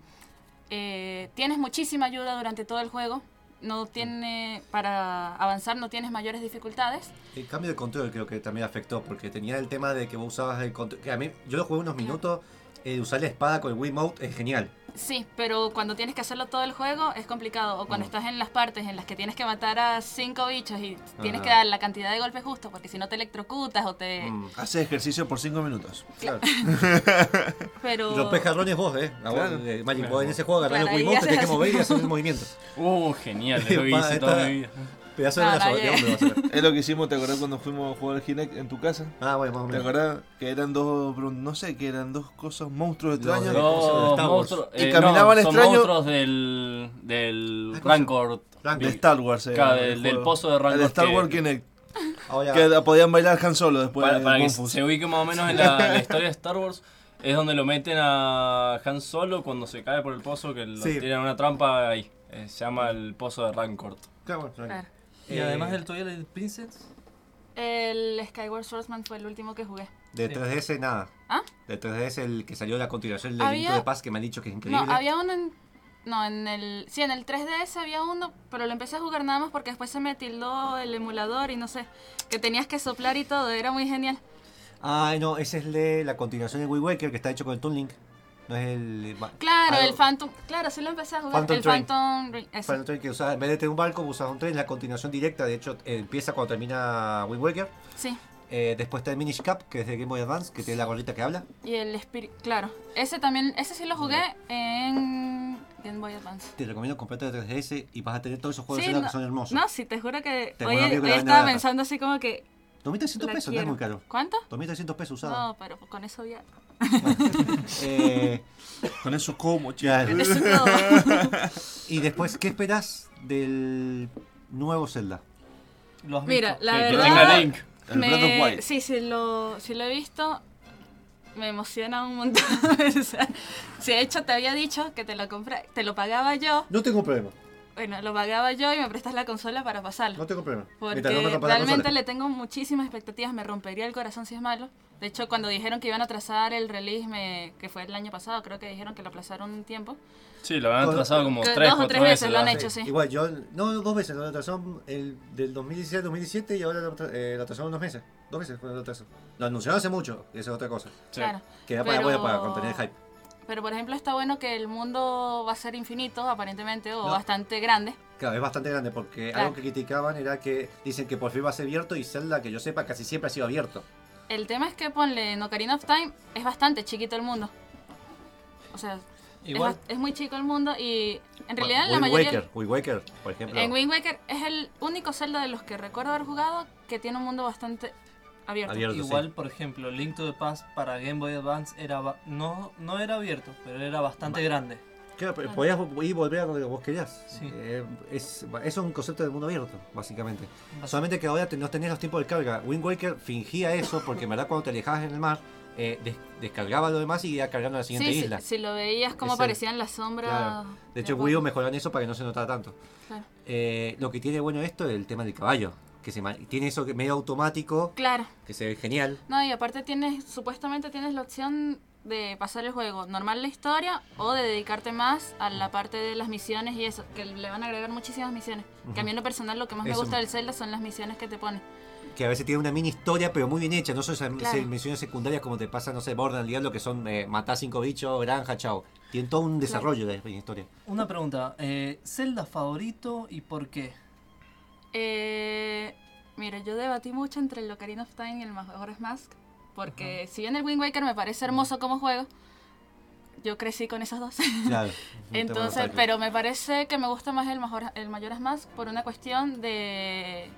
Eh, tienes muchísima ayuda durante todo el juego. No tiene, para avanzar no tienes mayores dificultades. El cambio de control creo que también afectó, porque tenía el tema de que vos usabas el control. Que a mí, yo lo jugué unos minutos, eh, usar la espada con el Wiimote es genial. Sí, pero cuando tienes que hacerlo todo el juego es complicado. O cuando Mm. estás en las partes en las que tienes que matar a cinco bichos y tienes que dar la cantidad de golpes justo, porque si no te electrocutas o te... Mm. Hace ejercicio por 5 minutos. Claro. Pero... Y rompes jarrones vos, ¿eh? A vos, Claro. eh, Magic, vos en ese juego agarrás Claro, el Wiimote, te tenés que haces mover y hacer el movimiento. Uh, genial, lo hice toda mi vida. Pedazo de No, brazo, no, ¿de ya. dónde vas a ver? Es lo que hicimos, ¿te acordás cuando fuimos a jugar al Kinect en tu casa? Ah, bueno, más o ¿Te menos. acordás que eran dos, no sé, que eran dos cosas, monstruos extraños? de-. Y eh, caminaban no, son extraño- monstruos del. del Ah, ¿cómo se Rancor. De Star Wars. eh, Claro, el del- pozo de Rancor El Star que- Wars Kinect. Ahora, Que podían bailar Han Solo después Para, de para que se ubique más o menos en la, la historia de Star Wars, es donde lo meten a Han Solo cuando se cae por el pozo, que lo Sí. tiran una trampa ahí. Eh, se llama el pozo de Rancor. claro, bueno, Claro. Y Eh, además del Twilight Princess, El Skyward Swordsman fue el último que jugué. De Sí. 3DS nada. ¿Ah? De 3DS el que salió la continuación del Había- the Past que me han dicho que es increíble. No, había uno en... No, en el... Sí, en el 3DS había uno, pero lo empecé a jugar nada más porque después se me tildó el emulador y no sé, que tenías que soplar y todo, era muy genial. Ay, no, ese es el de la continuación de Wii Waker que está hecho con el Toon Link. No es el. Claro, algo- el Phantom... Claro, sí lo empecé a jugar. Phantom el Train. Phantom... Ring- ese. Final Train que usaba, en vez de tener un barco, usas un tren, la continuación directa. De hecho, empieza cuando termina Wind Waker. Sí. Eh, después está el Minish Cap, que es de Game Boy Advance, que tiene la gorrita que habla. Y el Spirit... Claro, ese también... Ese sí lo jugué en Game Boy Advance. Te recomiendo comprarte el 3DS y vas a tener todos esos juegos Sí, de no, que son hermosos. No, sí, te juro que hoy, hoy vende estaba pensando así como que... 2.300 la pesos, no es quiero. muy caro. ¿Cuánto? 2.300 pesos usado. No, pero con eso ya... Eh, Con eso como. Eso. Y después, ¿qué esperás del nuevo Zelda? ¿lo has Mira, la que, que verdad... tenga Link. El Breath of Wild. Sí, sí lo, sí lo he visto. Me emociona un montón. O sea, si de hecho te había dicho que te lo compré, te lo pagaba yo. No tengo problema. Bueno, lo pagaba yo y me prestas la consola para pasarlo. No tengo problema. Porque no realmente le tengo muchísimas expectativas, me rompería el corazón si es malo. De hecho, cuando dijeron que iban a atrasar el release, me- que fue el año pasado, creo que dijeron que lo aplazaron un tiempo. Sí, lo han atrasado como Que 3, dos o 4 tres veces. veces lo han hecho, sí. Igual, yo, no, dos veces, lo atrasaron el, del 2017 2017 y ahora lo, eh, lo atrasaron dos meses. Dos veces fue el atraso. Lo anunciaron hace mucho, y esa es otra cosa. Sí. Claro. Que era para, Pero- bueno, para contener el hype. Pero por ejemplo está bueno que el mundo va a ser infinito, aparentemente, o No. bastante grande. Claro, es bastante grande porque Claro. algo que criticaban era que dicen que por fin va a ser abierto y Zelda, que yo sepa, casi siempre ha sido abierto. El tema es que ponle en Ocarina of Time es bastante chiquito el mundo. O sea, es Igual, bas- es, muy chico el mundo y en realidad la Wind mayoría... Waker, Wind Waker, por ejemplo. En Wind Waker es el único Zelda de los que recuerdo haber jugado que tiene un mundo bastante abierto. Abierto. igual por ejemplo, Link to the Past para Game Boy Advance era no, no era abierto, pero era bastante grande. Claro, pero podías ir y volver a donde vos querías. Sí. Eh, es, es un concepto del mundo abierto, básicamente. Solamente que ahora te- no tenías los tiempos de carga. Wind Waker fingía eso porque en verdad cuando te alejabas en el mar, eh, des- descargaba lo demás y iba cargando a la siguiente Sí, sí, isla. si lo veías como aparecían las sombras. Claro. De hecho, Wii U poco. mejoraron eso para que no se notara tanto. Claro. Eh, lo que tiene bueno esto es el tema del caballo. Que se tiene eso que medio automático, Claro. que se ve genial. No, y aparte tienes, supuestamente tienes la opción de pasar el juego normal la historia o de dedicarte más a la parte de las misiones y eso, que le van a agregar muchísimas misiones. Que a mí en lo personal lo que más me Eso. gusta del Zelda son las misiones que te ponen. Que a veces tiene una mini historia, pero muy bien hecha. No son esas Claro. misiones secundarias como te pasa, no sé, Borderlands Diablo, que son eh, matar cinco bichos, granja, chao. Tienen todo un desarrollo de la historia. Una pregunta, eh, ¿Zelda favorito y por qué? Eh, mira, yo debatí mucho entre el Ocarina of Time y el Majora's Mask, porque si bien el Wind Waker me parece hermoso como juego, yo crecí con esos dos. Claro. Entonces, pero me parece que me gusta más el, Majora- el Majora's Mask por una cuestión de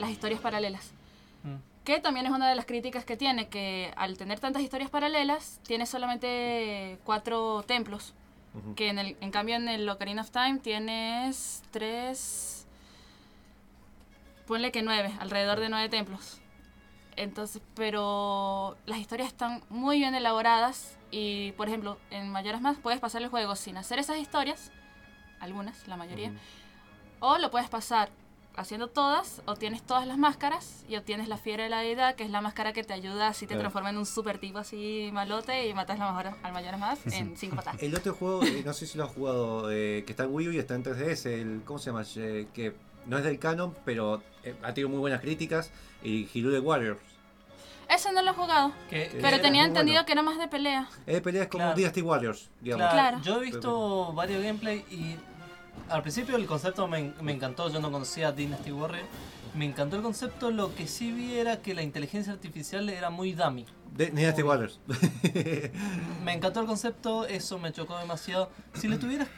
las historias paralelas. Mm. Que también es una de las críticas que tiene, que al tener tantas historias paralelas, tiene solamente cuatro templos. Ujú. Que en, el, en cambio en el Ocarina of Time tienes tres... Ponle que nueve, alrededor de nueve templos. Entonces, pero las historias están muy bien elaboradas y, por ejemplo, en Mayoras Más puedes pasar el juego sin hacer esas historias, algunas, la mayoría, o lo puedes pasar haciendo todas, obtienes todas las máscaras y obtienes la fiera de la deidad, que es la máscara que te ayuda así te Claro. transforma en un super tipo así malote y matas la mejor, al Mayoras Más en cinco patadas. El otro juego, eh, no sé si lo has jugado, eh, que está en Wii U y está en 3DS, el, ¿cómo se llama? Eh, que no es del canon, pero eh, ha tenido muy buenas críticas, y Hyrule Warriors. Ese no lo he jugado, Que- pero era tenía entendido bueno. que era más de pelea. Eh, pelea es como Claro. Dynasty Warriors, digamos. Claro. Yo he visto varios gameplay y al principio el concepto me, me encantó, yo no conocía Dynasty Warrior. Me encantó el concepto, lo que sí vi era que la inteligencia artificial era muy dummy. De- Dynasty Warriors. Me encantó el concepto, eso me chocó demasiado. Si le tuvieras,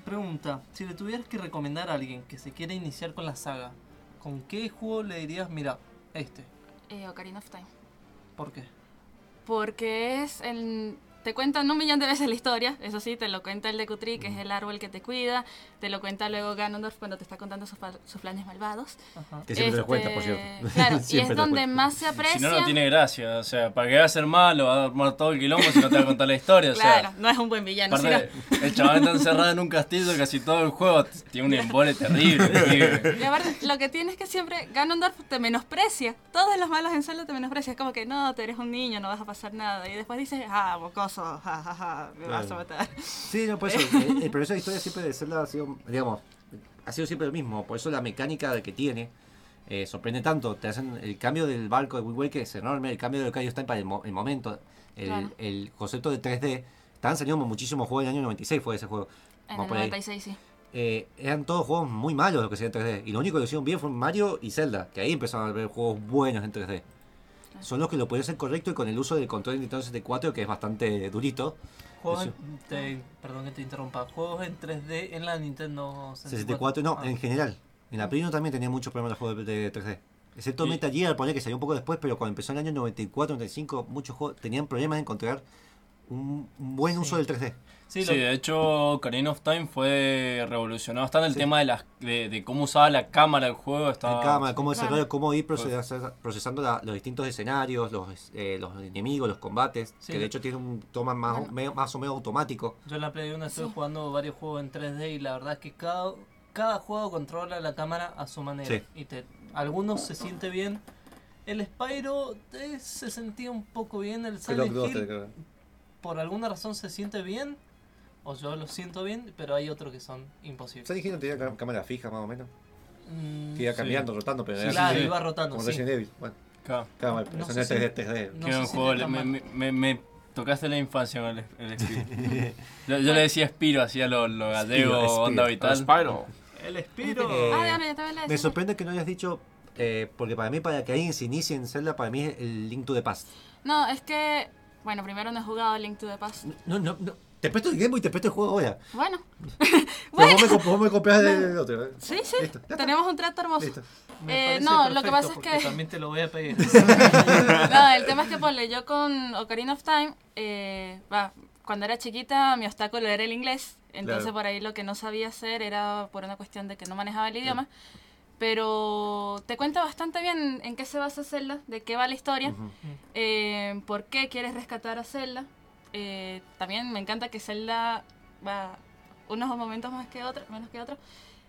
pregunta, si le tuvieras que recomendar a alguien que se quiere iniciar con la saga, ¿con qué juego le dirías, mira, este? Eh, Ocarina of Time. ¿Por qué? Porque es el... Te cuentan un millón de veces la historia, eso sí, te lo cuenta el de Kutri, que es el árbol que te cuida, te lo cuenta luego Ganondorf cuando te está contando sus, planes malvados. Ajá. Que siempre te lo cuenta, por Este, cierto. Claro, y es te donde cuenta. más se aprecia. Si no, no tiene gracia. O sea, ¿para qué va a ser malo? Va a armar todo el quilombo si no te va a contar la historia. O sea, Claro, no es un buen villano. Aparte, sino- el chaval está encerrado en un castillo casi todo el juego. Tiene un embole terrible. pibe. Y aparte, lo que tiene es que siempre Ganondorf te menosprecia. Todos los malos en Zelda te menosprecian. Es como que no, tú eres un niño, no vas a pasar nada. Y después dices, ah, mocoso, ja, ja, ja, me vas a matar. Sí, no, por eso. El, el progreso de la historia siempre de Zelda ha sido, digamos, ha sido siempre lo mismo. Por eso la mecánica que tiene eh, sorprende tanto. Te hacen el cambio del barco de Wind Waker es enorme. El cambio de Ocarina Time para el, mo- el momento. El, Claro. el concepto de 3D. Estaban saliendo muchísimos juegos en el año 96 fue ese juego. En Vamos el por ahí. 96, sí. Eh, eran todos juegos muy malos los que se en 3D. Y lo único que hicieron bien fue Mario y Zelda. Que ahí empezaron a ver juegos buenos en 3D. Son los que lo pueden hacer correcto y con el uso del control de Nintendo 64 que es bastante durito. Juegos en- te- perdón que te interrumpa. Juegos en 3D en la Nintendo 64, no, Ah. en general. En la Play 1 también tenía muchos problemas los juegos de, de 3D. Excepto Y- Metal Gear, poner que salió un poco después, pero cuando empezó en el año 94, 95, muchos juegos tenían problemas de encontrar un, buen Sí. uso del 3D. Sí, Sí, lo- de hecho, Ocarina of Time fue revolucionado. Está en el Sí. tema de, las, de, de cómo usaba la cámara el juego. Estaba, En cámara, cómo Claro. desarrollar, cómo ir procesa- procesando la- los distintos escenarios, los, eh, los enemigos, los combates, Sí. que de hecho tiene un toma más, Bueno. más o menos automático. Yo en la Play 1 estuve Sí. jugando varios juegos en 3D y la verdad es que cada, cada juego controla la cámara a su manera. Sí. Y te, algunos se siente bien. El Spyro eh, se sentía un poco bien. El Silent Hill por alguna razón se siente bien. O yo lo siento bien, pero hay otros que son imposibles. Silent Hill no tenía cá- cámara fija más o menos. Mm, Que iba Sí. cambiando, rotando, pero Sí, era claro, sí. iba rotando, como sí. Resident Evil. Bueno, Claro. claro, No pero no es si- 3D, 3D. No Qué se buen siente juego. tan Me, me, me- me tocaste la infancia con el, el Spiro. yo, yo le decía Spiro, hacía lo, lo gallego, Spiro, onda Spiro. vital. Spyro. El Spyro. Eh, ah, Me eso. sorprende que no hayas dicho, eh, porque para mí, para que alguien se inicie en Zelda, para mí es el Link to the Past. No, es que, bueno, primero no he jugado Link to the Past. No, no, no. Te presto el Game Boy y te presto el juego ahora. Bueno, Pero vos me, vos me compras el otro. ¿eh? sí, sí, Listo, tenemos un trato hermoso. Listo. Me eh, no, lo que pasa es que- También te lo voy a pedir. No, el tema es que ponle, yo con Ocarina of Time, eh, va, cuando era chiquita mi obstáculo era el inglés, entonces Claro. por ahí lo que no sabía hacer era por una cuestión de que no manejaba el idioma, pero te cuenta bastante bien en qué se basa Zelda, de qué va la historia, eh, por qué quieres rescatar a Zelda. Eh, también me encanta que Zelda va unos momentos más que otros, menos que otros.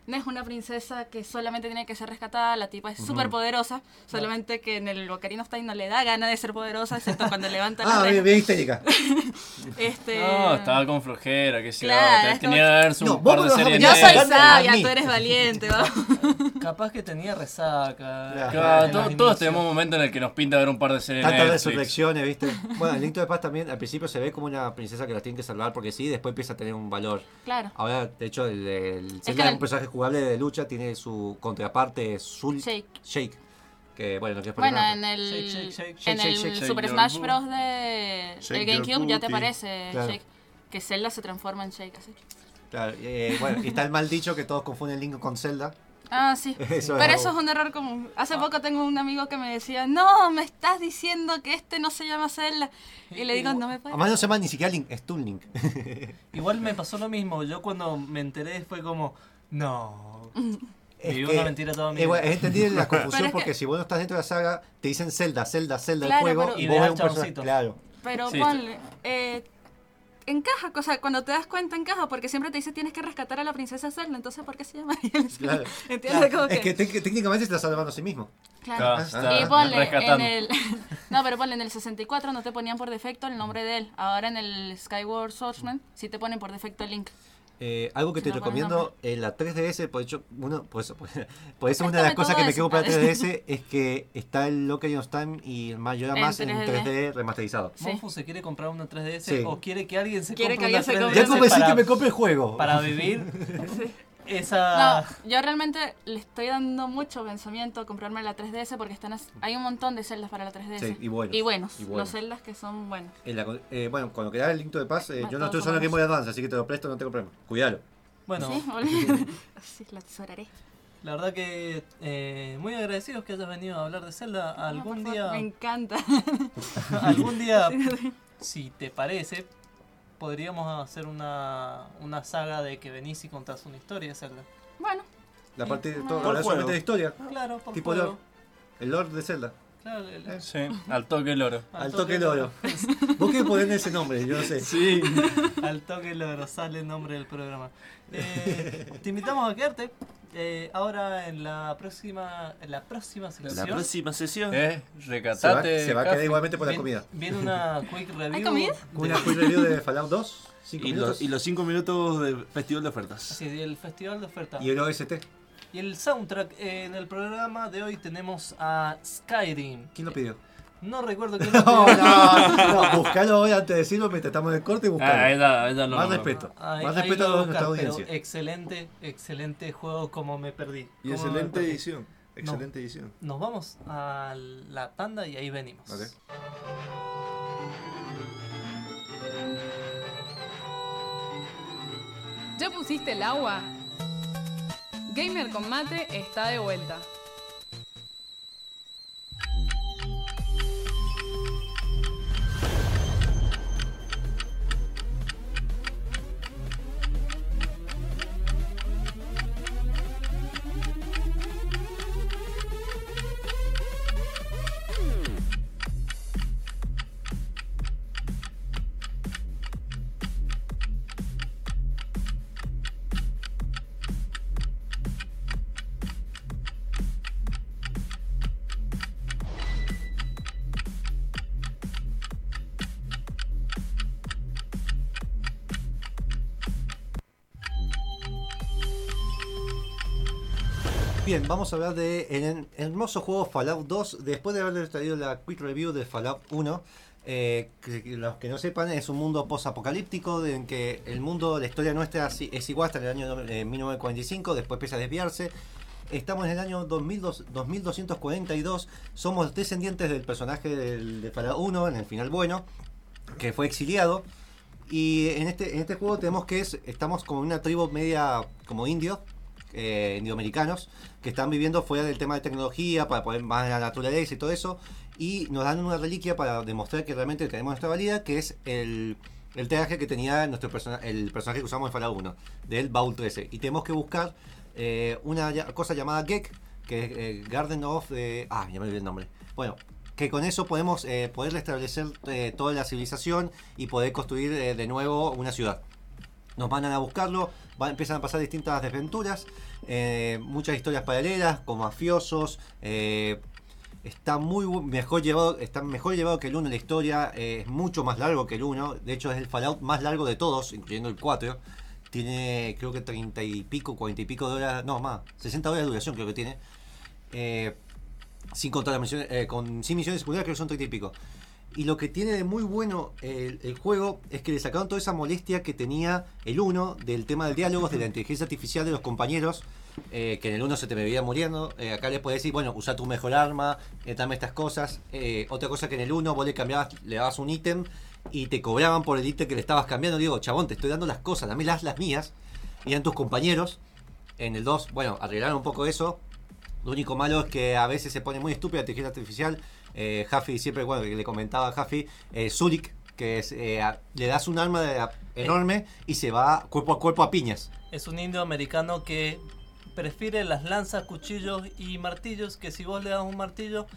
No es una princesa que solamente tiene que ser rescatada, la tipa es Ujú. súper poderosa, solamente que en el Ocarina of Time no le da gana de ser poderosa, excepto cuando levanta la Ah, bien, histérica. Este... No, estaba con flojera, que si Claro, no, es tenía que verse un No, par de series Yo soy sabia, tú eres valiente, ¿va? Capaz que tenía resaca. Claro. Todos tenemos un momento en el que nos pinta ver un par de series Tantas resurrecciones, ¿viste? Bueno, el Link the Past también al principio se ve como una princesa que la tienen que salvar porque sí, después empieza a tener un valor. Claro. Ahora, de hecho, el, que el- un personaje jugable de lucha, tiene su contraparte Zul Shake. Shake. Que bueno, no quieres Bueno, poner en nada. el, Shake, shake, shake, en el Super Smash. Bros. de el GameCube ya te aparece Claro. Shake. Que Zelda se transforma en Shake así. Claro, eh, bueno, y está el mal dicho que todos confunden Link con Zelda. Ah, sí. Eso Pero es eso es un error común. Hace poco tengo un amigo que me decía, no, me estás diciendo que este no se llama Zelda. Y le digo, no me puedes. Además no se llama ni siquiera Link, es Toon Link. Igual me pasó lo mismo. Yo cuando me enteré fue como, no. Es que- una mentira toda mi eh, vida. es entendible la Pero confusión es que- porque si vos no estás dentro de la saga, te dicen Zelda, Zelda, Zelda el Claro, juego pero- y Y vos ves un personaje. chaboncito. Claro. Pero Sí. ponle, eh, encaja, o sea, cuando te das cuenta encaja, porque siempre te dice tienes que rescatar a la princesa Zelda, entonces ¿por qué se llama Claro. ¿Entiendes? Como Es que que, tec- técnicamente se está salvando a sí mismo. claro. Claro, Ah, está Y ponle en rescatando. el... No, pero ponle en el 64 no te ponían por defecto el nombre de él. Ahora en el Skyward Swordsman sí te ponen por defecto el link. Eh, algo que te recomiendo en la 3DS, por hecho, uno, por eso, por eso una de las cosas que me quedo para la padre. 3DS es que está el Ocarina of Time y En más en 3D. 3D remasterizado. Sí. Monfu se quiere comprar una 3DS Sí. o quiere que alguien se Quiere compre que una alguien se 3DS compre Ya convencí para, que me compre el juego. para vivir esa... No, yo realmente le estoy dando mucho pensamiento a comprarme la 3DS porque están as- hay un montón de celdas para la 3DS. Sí, y buenos, Y buenos. y buenos. Los celdas que son buenos. La eh, bueno, cuando queda el link de paz, eh, yo no estoy usando Game Boy Advance, así que te lo presto, no tengo problema. Cuidado. Bueno, ¿Sí? boludo? sí, la tesoraré. la verdad que eh, muy agradecidos que hayas venido a hablar de Zelda. No, Algún día, favor, Me encanta. algún día, si te parece, podríamos hacer una, una saga de que venís y contás una historia de Zelda. bueno, La parte de todo, hablar solamente de historia. Claro, por Tipo juego. Lord. El Lord de Zelda. Claro, el- el- Sí, al toque el oro. Al toque el oro. ¿Vos qué ponerle ese nombre? Yo no sé. Sí. Al toque logro, sale el nombre del programa. Eh, te invitamos a quedarte eh, ahora en la próxima en la próxima La sección. próxima sesión. Eh, Se va, recatate. se va a quedar igualmente por la comida. Viene una quick review. comida? de- Una quick review de Fallout 2. 5 Y, los- y los 5 minutos de festival de ofertas. Así, del festival de oferta. Y el OST. Y el soundtrack eh, en el programa de hoy tenemos a Skyrim. ¿Quién lo pidió? No recuerdo quién lo No, no, no, buscalo hoy antes de decirlo mientras estamos en el corte y Ah, buscalo. no. Más no. respeto. Ahí- Más ahí respeto lo a nuestra audiencia. Excelente, excelente juego como me perdí. Y excelente perdí. edición. Excelente edición. Nos vamos a la tanda y ahí venimos. Ok. ¿Ya pusiste el agua? Gamer con mate está de vuelta. Vamos a hablar de el hermoso juego Fallout 2. Después de haberles traído la quick review de Fallout 1, eh, que, los que no sepan, es un mundo post-apocalíptico en que el mundo, la historia nuestra es igual hasta el año eh, 1945, después empieza a desviarse. Estamos en el año 2200 2242, somos descendientes del personaje de Fallout 1, en el final bueno, que fue exiliado. Y en este, en este juego tenemos que es, estamos como una tribu media como indios, eh, indioamericanos, que están viviendo fuera del tema de tecnología, para poder más de la naturaleza y todo eso, y nos dan una reliquia para demostrar que realmente tenemos nuestra valía, que es el, el traje que tenía nuestro persona, el personaje que usamos en Fallout 1, del Baúl 13. Y tenemos que buscar eh, una cosa llamada Gek, que es eh, Garden of... ah, ya me olvidé el nombre. Bueno, que con eso podemos eh, poder restablecer eh, toda la civilización y poder construir eh, de nuevo una ciudad. Nos mandan a buscarlo, va- empiezan a pasar distintas desventuras, eh, muchas historias paralelas con mafiosos. eh, está muy mejor llevado, está mejor llevado que el 1 la historia, eh, es mucho más largo que el 1. De hecho, es el Fallout más largo de todos, incluyendo el 4. Tiene creo que 30 y pico, 40 y pico de horas, no más, 60 horas de duración creo que tiene. Sin contar las misiones, con, sin misiones secundarias creo que son 30 y pico. Y lo que tiene de muy bueno el, el juego es que le sacaron toda esa molestia que tenía el 1 del tema del diálogo, de la inteligencia artificial de los compañeros, eh, que en el 1 se te veía muriendo. Eh, acá les puedes decir, bueno, usa tu mejor arma, eh, dame estas cosas. Eh, otra cosa que en el 1 vos le cambiabas, le dabas un ítem y te cobraban por el ítem que le estabas cambiando. Digo, chabón, te estoy dando las cosas, dame las, las mías. Y eran tus compañeros. En el 2, bueno, arreglaron un poco eso. Lo único malo es que a veces se pone muy estúpida la inteligencia artificial. Eh, Huffy siempre, bueno, que le comentaba a Huffy, eh, Zurik, que es, eh, a- le das un arma de- a- enorme y se va cuerpo a cuerpo a piñas. Es un indio americano que prefiere las lanzas, cuchillos y martillos que si vos le das un martillo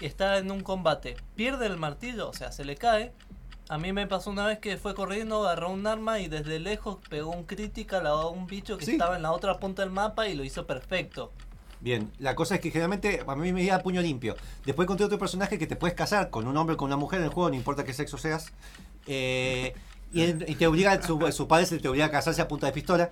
está en un combate, pierde el martillo, o sea, se le cae. A mí me pasó una vez que fue corriendo, agarró un arma y desde lejos pegó un critical a un bicho que Sí. estaba en la otra punta del mapa y lo hizo perfecto. Bien, la cosa es que generalmente a mí me iba puño limpio. Después encontré otro personaje que te puedes casar con un hombre o con una mujer en el juego, no importa qué sexo seas. Eh, Y, te obliga, su, su padre se te obliga a casarse a punta de pistola.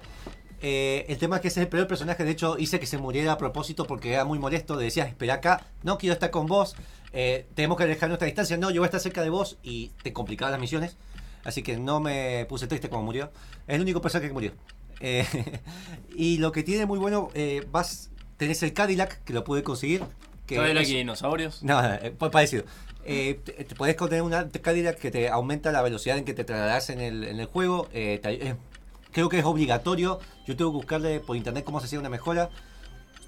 Eh, el tema es que ese es el peor personaje. De hecho, hice que se muriera a propósito porque era muy molesto. Le decías, espera acá, no quiero estar con vos. eh, tenemos que alejar nuestra distancia. No, yo voy a estar cerca de vos y te complicaba las misiones. Así que no me puse triste como murió. Es el único personaje que murió. Y lo que tiene muy bueno, vas, tenés el Cadillac que lo pude conseguir. Que ¿Todavía es- aquí dinosaurios? no, eh, parecido. Eh, te, te podés contener una Cadillac que te aumenta la velocidad en que te trasladas en el, en el juego. eh, te- eh, creo que es obligatorio. Yo tengo que buscarle por internet cómo se hacía una mejora.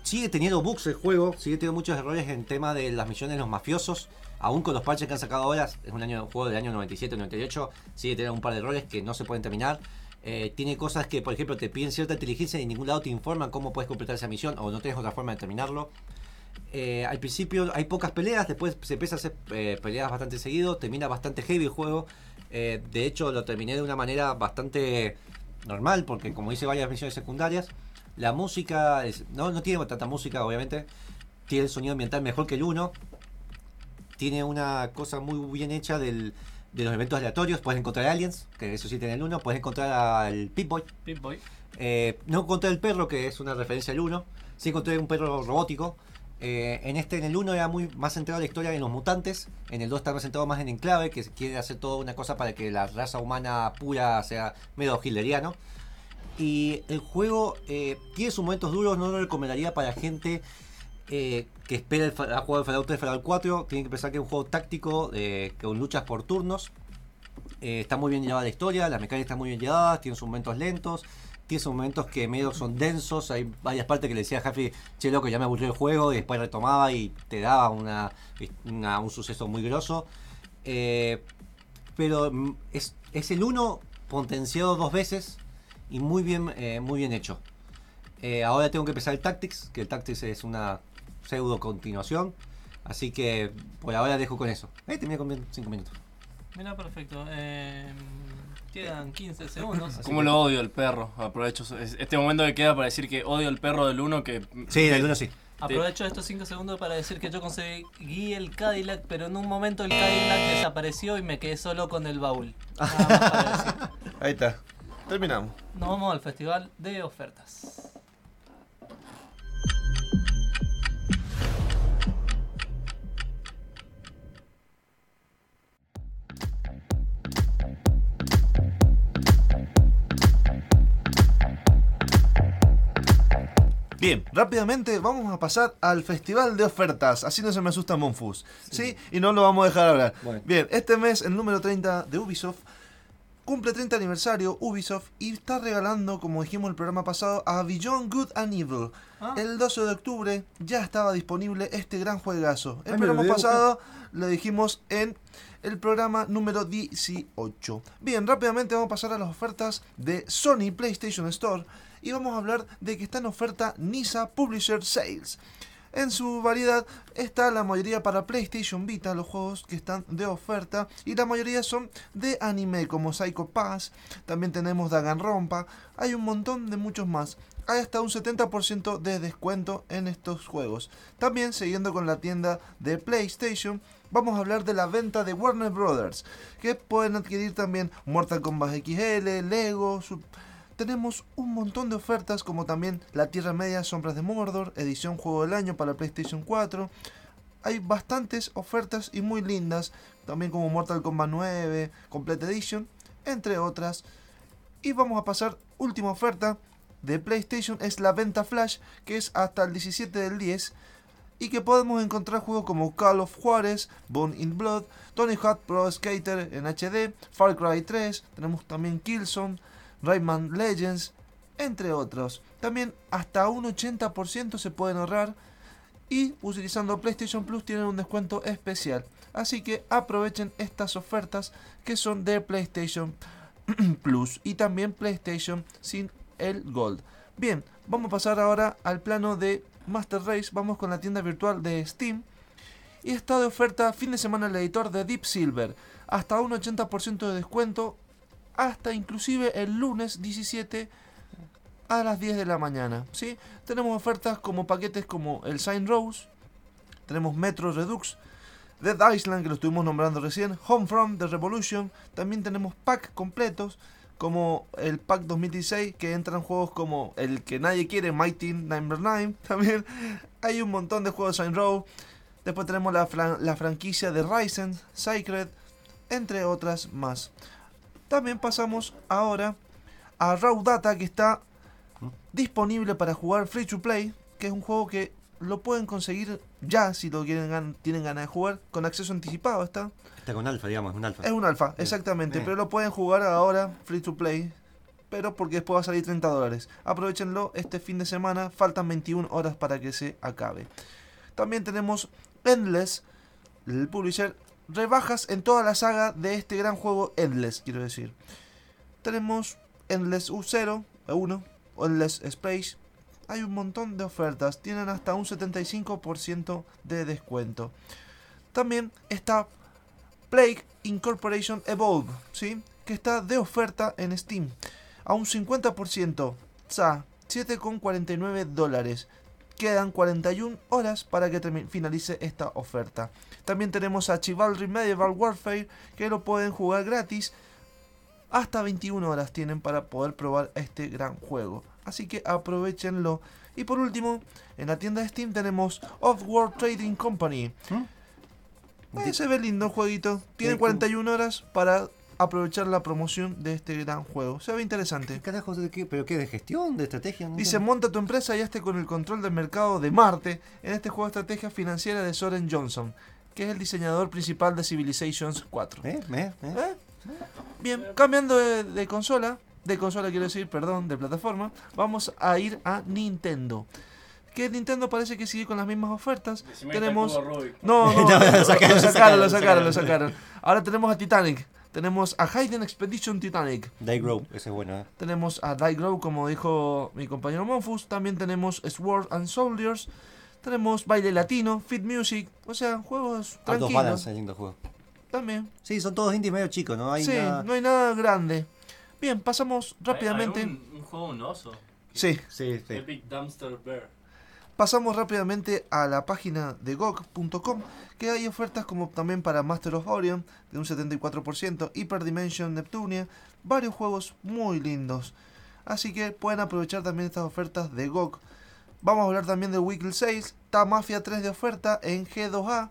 Sigue teniendo bugs el juego, sigue teniendo muchos errores en tema de las misiones de los mafiosos. Aún con los parches que han sacado ahora, es un año juego del año 97-98, sigue teniendo un par de errores que no se pueden terminar. Eh, tiene cosas que, por ejemplo, te piden cierta inteligencia y en ningún lado te informan cómo puedes completar esa misión o no tienes otra forma de terminarlo. Eh, al principio hay pocas peleas, después se empieza a hacer eh, peleas bastante seguido, termina bastante heavy el juego. De hecho, lo terminé de una manera bastante normal, porque como hice varias misiones secundarias, la música no, no tiene tanta música, obviamente. Tiene el sonido ambiental mejor que el 1. Tiene una cosa muy bien hecha del, de los eventos aleatorios. Puedes encontrar aliens, que eso sí tiene el 1. Puedes encontrar al Pip-Boy. Pip Boy. Eh, no encontré el perro, que es una referencia al 1. Sí encontré un perro robótico. Eh, en este, en el 1 era muy más centrado la historia en los mutantes. En el 2 está más centrado más en Enclave, que quiere hacer toda una cosa para que la raza humana pura sea medio hitleriano. Y el juego eh, tiene sus momentos duros, no lo recomendaría para gente eh, que espera el, jugar el Fallout 3, Fallout 4. Tienen que pensar que es un juego táctico eh, con luchas por turnos. Eh, está muy bien llevada la historia, las mecánicas están muy bien llevadas, tiene sus momentos lentos, tiene sus momentos que medio son densos. Hay varias partes que le decía a Jaffe, che loco, ya me aburrió el juego, y después retomaba y te daba una, un suceso muy grosso. Eh, pero mm, es, es el 1 potenciado dos veces y muy bien, eh, muy bien hecho. Ahora tengo que empezar el Tactics, que el Tactics es una pseudo continuación. Así que por ahora dejo con eso. Eh, terminé con 5 minutos. Mira, perfecto. Eh, quedan 15 segundos. ¿Cómo que- lo odio el perro? Aprovecho es- este momento que queda para decir que odio el perro del 1 que... Sí, del 1 sí. Aprovecho estos 5 segundos para decir que yo conseguí el Cadillac, pero en un momento el Cadillac desapareció y me quedé solo con el baúl. Nada más para decir. Ahí está. Terminamos. Nos vamos al festival de ofertas. Bien, rápidamente vamos a pasar al festival de ofertas. Así no se me asusta Monfus. ¿Sí? Y no lo vamos a dejar hablar. Bueno. Bien, este mes, el número 30 de Ubisoft, cumple 30 aniversario Ubisoft y está regalando, como dijimos el programa pasado, a Beyond Good and Evil. Ah. El 12 de octubre ya estaba disponible este gran juegazo. El Ay, programa pasado lo dijimos en el programa número 18. Bien, rápidamente vamos a pasar a las ofertas de Sony PlayStation Store y vamos a hablar de que está en oferta Nisa Publisher Sales. En su variedad está la mayoría para PlayStation Vita, los juegos que están de oferta, y la mayoría son de anime como Psycho Pass, también tenemos Danganronpa, hay un montón de muchos más. Hay hasta un 70% de descuento en estos juegos. También, siguiendo con la tienda de PlayStation, vamos a hablar de la venta de Warner Brothers, que pueden adquirir también Mortal Kombat XL, Lego, tenemos un montón de ofertas como también La Tierra Media Sombras de Mordor, edición Juego del Año para PlayStation 4. Hay bastantes ofertas y muy lindas, también como Mortal Kombat 9, Complete Edition, entre otras. Y vamos a pasar, última oferta de PlayStation, es la venta Flash, que es hasta el 17 del 10. Y que podemos encontrar juegos como Call of Juarez, Bone in Blood, Tony Hawk Pro Skater en HD, Far Cry 3, tenemos también Killzone, Rayman Legends, entre otros. También hasta un 80% se pueden ahorrar y utilizando PlayStation Plus tienen un descuento especial. Así que aprovechen estas ofertas que son de PlayStation Plus y también PlayStation sin el Gold. Bien, vamos a pasar ahora al plano de Master Race. Vamos con la tienda virtual de Steam. Y está de oferta fin de semana el editor de Deep Silver. Hasta un 80% de descuento. Hasta inclusive el lunes 17 a las 10 de la mañana. ¿sí? Tenemos ofertas como paquetes como el Sign Rose. Tenemos Metro Redux. Dead Island, que lo estuvimos nombrando recién, Homefront, The Revolution, también tenemos pack completos, como el pack 2016, que entran juegos como el que nadie quiere, Mighty Number 9, también hay un montón de juegos Saint Row, después tenemos la, la franquicia de Ryzen, Sacred, entre otras más. También pasamos ahora a Raw Data, que está disponible para jugar free to play, que es un juego que lo pueden conseguir ya si lo quieren tienen ganas de jugar con acceso anticipado está. Está con alfa, digamos, un alfa. Es un alfa, exactamente, pero lo pueden jugar ahora free to play, pero porque después va a salir 30 dólares. Aprovechenlo este fin de semana, faltan 21 horas para que se acabe. También tenemos Endless, el publisher, rebajas en toda la saga de este gran juego Endless, quiero decir. Tenemos Endless U0, 1, Endless Space. Hay un montón de ofertas, tienen hasta un 75% de descuento. También está Plague Incorporation Evolve, ¿sí? que está de oferta en Steam. A un 50%, SA, 7,49 dólares. Quedan 41 horas para que finalice esta oferta. También tenemos a Chivalry Medieval Warfare, que lo pueden jugar gratis. Hasta 21 horas tienen para poder probar este gran juego. Así que aprovechenlo. Y por último, en la tienda de Steam tenemos Off-World Trading Company. Eh, se ve lindo el jueguito. Tiene Sí, 41 horas para aprovechar la promoción de este gran juego. Se ve ¿Qué interesante. carajo de qué? ¿Pero qué? ¿De gestión? ¿De estrategia? No Dice, monta tu empresa y hazte con el control del mercado de Marte en este juego de estrategia financiera de Soren Johnson, que es el diseñador principal de Civilizations 4. ¿Eh? ¿Eh? ¿Eh? ¿Eh? Bien, cambiando de, de consola, de consola quiero decir, perdón, de plataforma, vamos a ir a Nintendo. Que Nintendo parece que sigue con las mismas ofertas. Decime Tenemos... No, no, No, lo sacaron, lo sacaron, lo sacaron, lo. Ahora tenemos a Titanic. Tenemos a Hayden Expedition Titanic. Daygrow, ese es bueno, ¿eh? Tenemos a Grow, como dijo mi compañero Monfus. También tenemos Sword and Soldiers. Tenemos Baile Latino, Fit Music. O sea, juegos tranquilos. Balance, lindo juego. También. Sí, son todos indies medio chicos, ¿no? Hay sí, nada- no hay nada grande. Bien, pasamos Hay- rápidamente. hay un, un juego, un oso. Sí, Sí, sí. Epic Dumpster Bear. pasamos rápidamente a la página de GOG.com, que hay ofertas como también para Master of Orion, de un 74%, Hyper Dimension Neptunia, varios juegos muy lindos. Así que pueden aprovechar también estas ofertas de GOG. Vamos a hablar también de Weekly Sales, está Mafia 3 de oferta en G2A.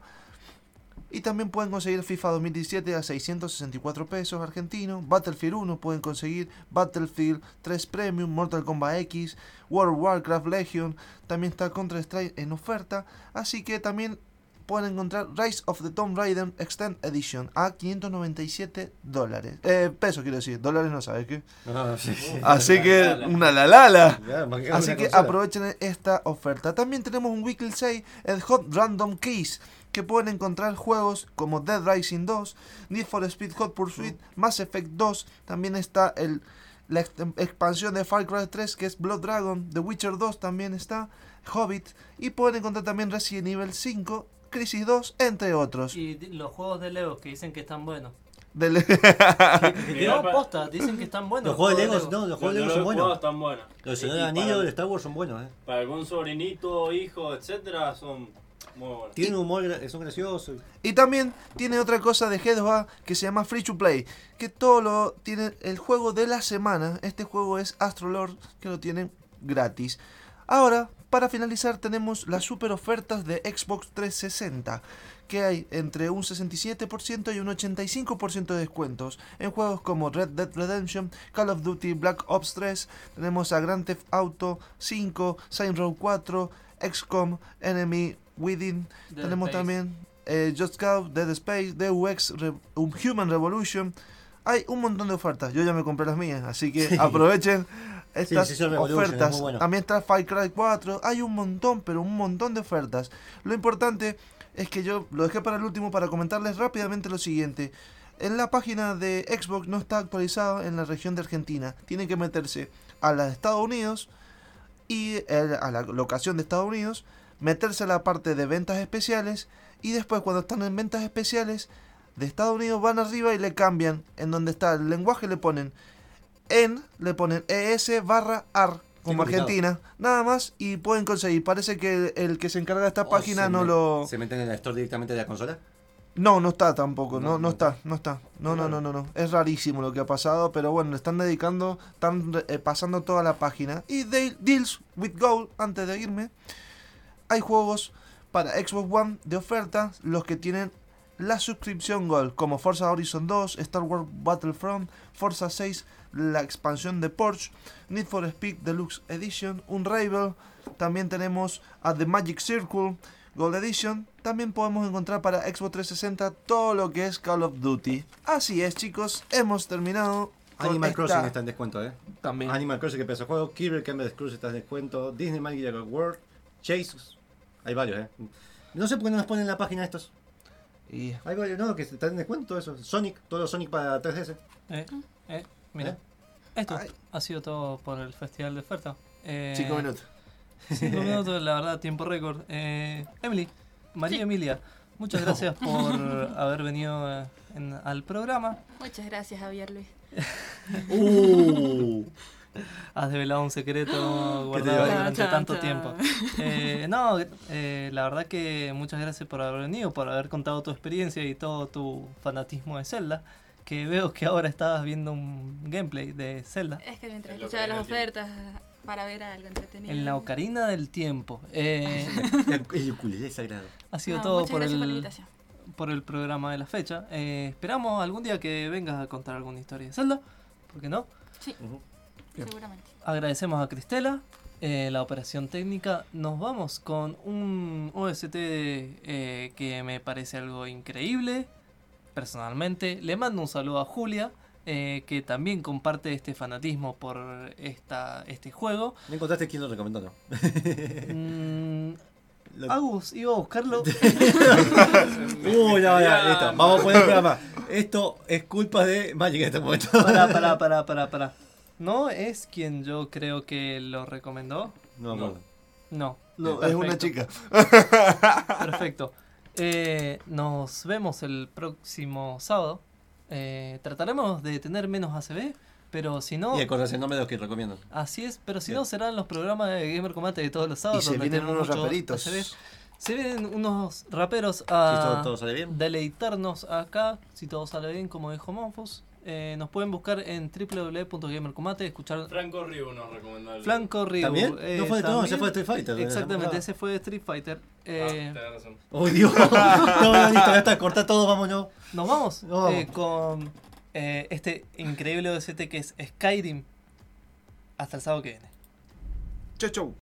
Y también pueden conseguir FIFA 2017 a 664 pesos argentinos. Battlefield 1 pueden conseguir Battlefield 3 Premium, Mortal Kombat X, World of Warcraft Legion. También está Counter Strike en oferta. Así que también pueden encontrar Rise of the Tomb Raider Extend Edition a 597 dólares. Eh, pesos quiero decir, dólares no sabes qué. No, sí, sí. Así que una la la. Que Así que consola. aprovechen esta oferta. También tenemos un Weekly 6, el Hot Random Keys, que pueden encontrar juegos como Dead Rising 2, Need for Speed Hot Pursuit, Mass Effect 2. También está el, la ex- expansión de Far Cry 3, que es Blood Dragon. The Witcher 2 también está, Hobbit. Y pueden encontrar también Resident Evil 5, Crisis 2, entre otros. Y los juegos de Lego que dicen que están buenos. Del- No, posta, dicen que están buenos. Los juegos de Lego. Lego, no, los juegos de Lego de son los buenos. juegos están buenos. Los de Y- Señor y Anillo para- de Star Wars son buenos, ¿eh? Para algún sobrinito, hijo, etcétera, son muy buenos. Tienen humor, gra- son graciosos. Y también tiene otra cosa de G2A que se llama Free to Play, que todo lo tiene el juego de la semana. Este juego es Astrolord, que lo tienen gratis. Ahora, para finalizar, tenemos las super ofertas de Xbox 360, que hay entre un 67% y un 85% de descuentos en juegos como Red Dead Redemption, Call of Duty Black Ops 3, tenemos a Grand Theft Auto 5, Saints Row 4, XCOM, Enemy Within, Dead tenemos Space. también eh, Just Cause, Dead Space, Deus Re- um, Human Revolution. Hay un montón de ofertas. Yo ya me compré las mías, así que Sí. aprovechen estas sí, sí, es ofertas. muy bueno. También está Far Cry 4. Hay un montón, pero un montón de ofertas. Lo importante es que yo lo dejé para el último para comentarles rápidamente lo siguiente. En la página de Xbox no está actualizado en la región de Argentina. Tienen que meterse a la de Estados Unidos y eh, a la locación de Estados Unidos, meterse a la parte de ventas especiales y después cuando están en ventas especiales de Estados Unidos van arriba y le cambian en donde está el lenguaje le ponen en, le ponen ES barra AR como. Argentina, nada más y pueden conseguir. Parece que el, el que se encarga de esta O página no me- lo... ¿Se meten en la store directamente de la consola? No, no está tampoco, no, no está, no está. No, no, no, no, no. Es rarísimo lo que ha pasado, pero bueno, le están dedicando, están eh, pasando toda la página. Y de- Deals with Gold, antes de irme, hay juegos para Xbox One de oferta, los que tienen la suscripción Gold, como Forza Horizon 2, Star Wars Battlefront, Forza 6, la expansión de Porsche, Need for Speed Deluxe Edition, Unravel, también tenemos a The Magic Circle Gold Edition, también podemos encontrar para Xbox 360 todo lo que es Call of Duty. Así es chicos, hemos terminado. Animal esta- Crossing está en descuento, ¿eh? También. Animal Crossing que pesa juego, Kirby Campbell Cruise está en descuento, Disney Magic World, Chase, hay varios, ¿eh? No sé por qué no nos ponen en la página estos. Y Hay varios, no, que están en descuento todo eso. Sonic, todo Sonic para 3DS. Eh, eh, mira. ¿Eh? Esto Ay. ha sido todo por el festival de oferta. Eh, cinco minutos. Cinco minutos, la verdad, tiempo récord. Eh, Emily, María Sí. Emilia, muchas gracias por haber venido eh, en- al programa. Muchas gracias, Javier Luis. Uh, Has develado un secreto ¿Qué te guardado durante Chan, tanto chan. tiempo. Eh, no, eh, la verdad que muchas gracias por haber venido, por haber contado tu experiencia y todo tu fanatismo de Zelda. Que veo que ahora estabas viendo un gameplay de Zelda. Es que mientras escuchaba las ofertas para ver algo entretenido. En la ocarina del tiempo. Eh, el ukulele sagrado. ha sido No, todo por por la el, invitación. por el programa de la fecha. Eh, esperamos algún día que vengas a contar alguna historia de Zelda. ¿Por qué no? Sí, Ujú. seguramente. Agradecemos a Cristela, eh, la operación técnica. Nos vamos con un OST eh, que me parece algo increíble. Personalmente, le mando un saludo a Julia, eh, que también comparte este fanatismo por esta, este juego. ¿Me encontraste quién lo recomendó? No. Mm, Lo- Agus, iba a buscarlo. Uy, no, ya, listo. Vamos a poner el programa. Esto es culpa de Magic en este momento. Pará, pará, pará, pará, pará. ¿No es quien yo creo que lo recomendó? No, No. no. No. No, Perfecto. es una chica. Perfecto. Eh, nos vemos el próximo sábado. Eh, trataremos de tener menos ACB, pero si no, Y acordarse el nombre de los que recomiendo. así es, pero si Bien. no serán los programas de Gamer Combate de todos los sábados. Y se donde vienen unos raperitos. ACB. Se vienen unos raperos Si todo, a todo sale bien. deleitarnos acá, si todo sale bien, como dijo Monfus. Eh, nos pueden buscar en www.gamercombate, escuchar Franco Ryu nos recomendó el. Flanco Ryu. ¿También? eh, No fue de- no, ese fue de Street Fighter, Exactamente, ese fue de Street Fighter. Ah, Eh, tenés razón. ¡Oh, Dios! no, no, listo, ya está. Corta todo, vámonos. Nos vamos Nos eh, vamos. con eh, este increíble OST que es Skyrim. Hasta el sábado que viene. Chau, chau.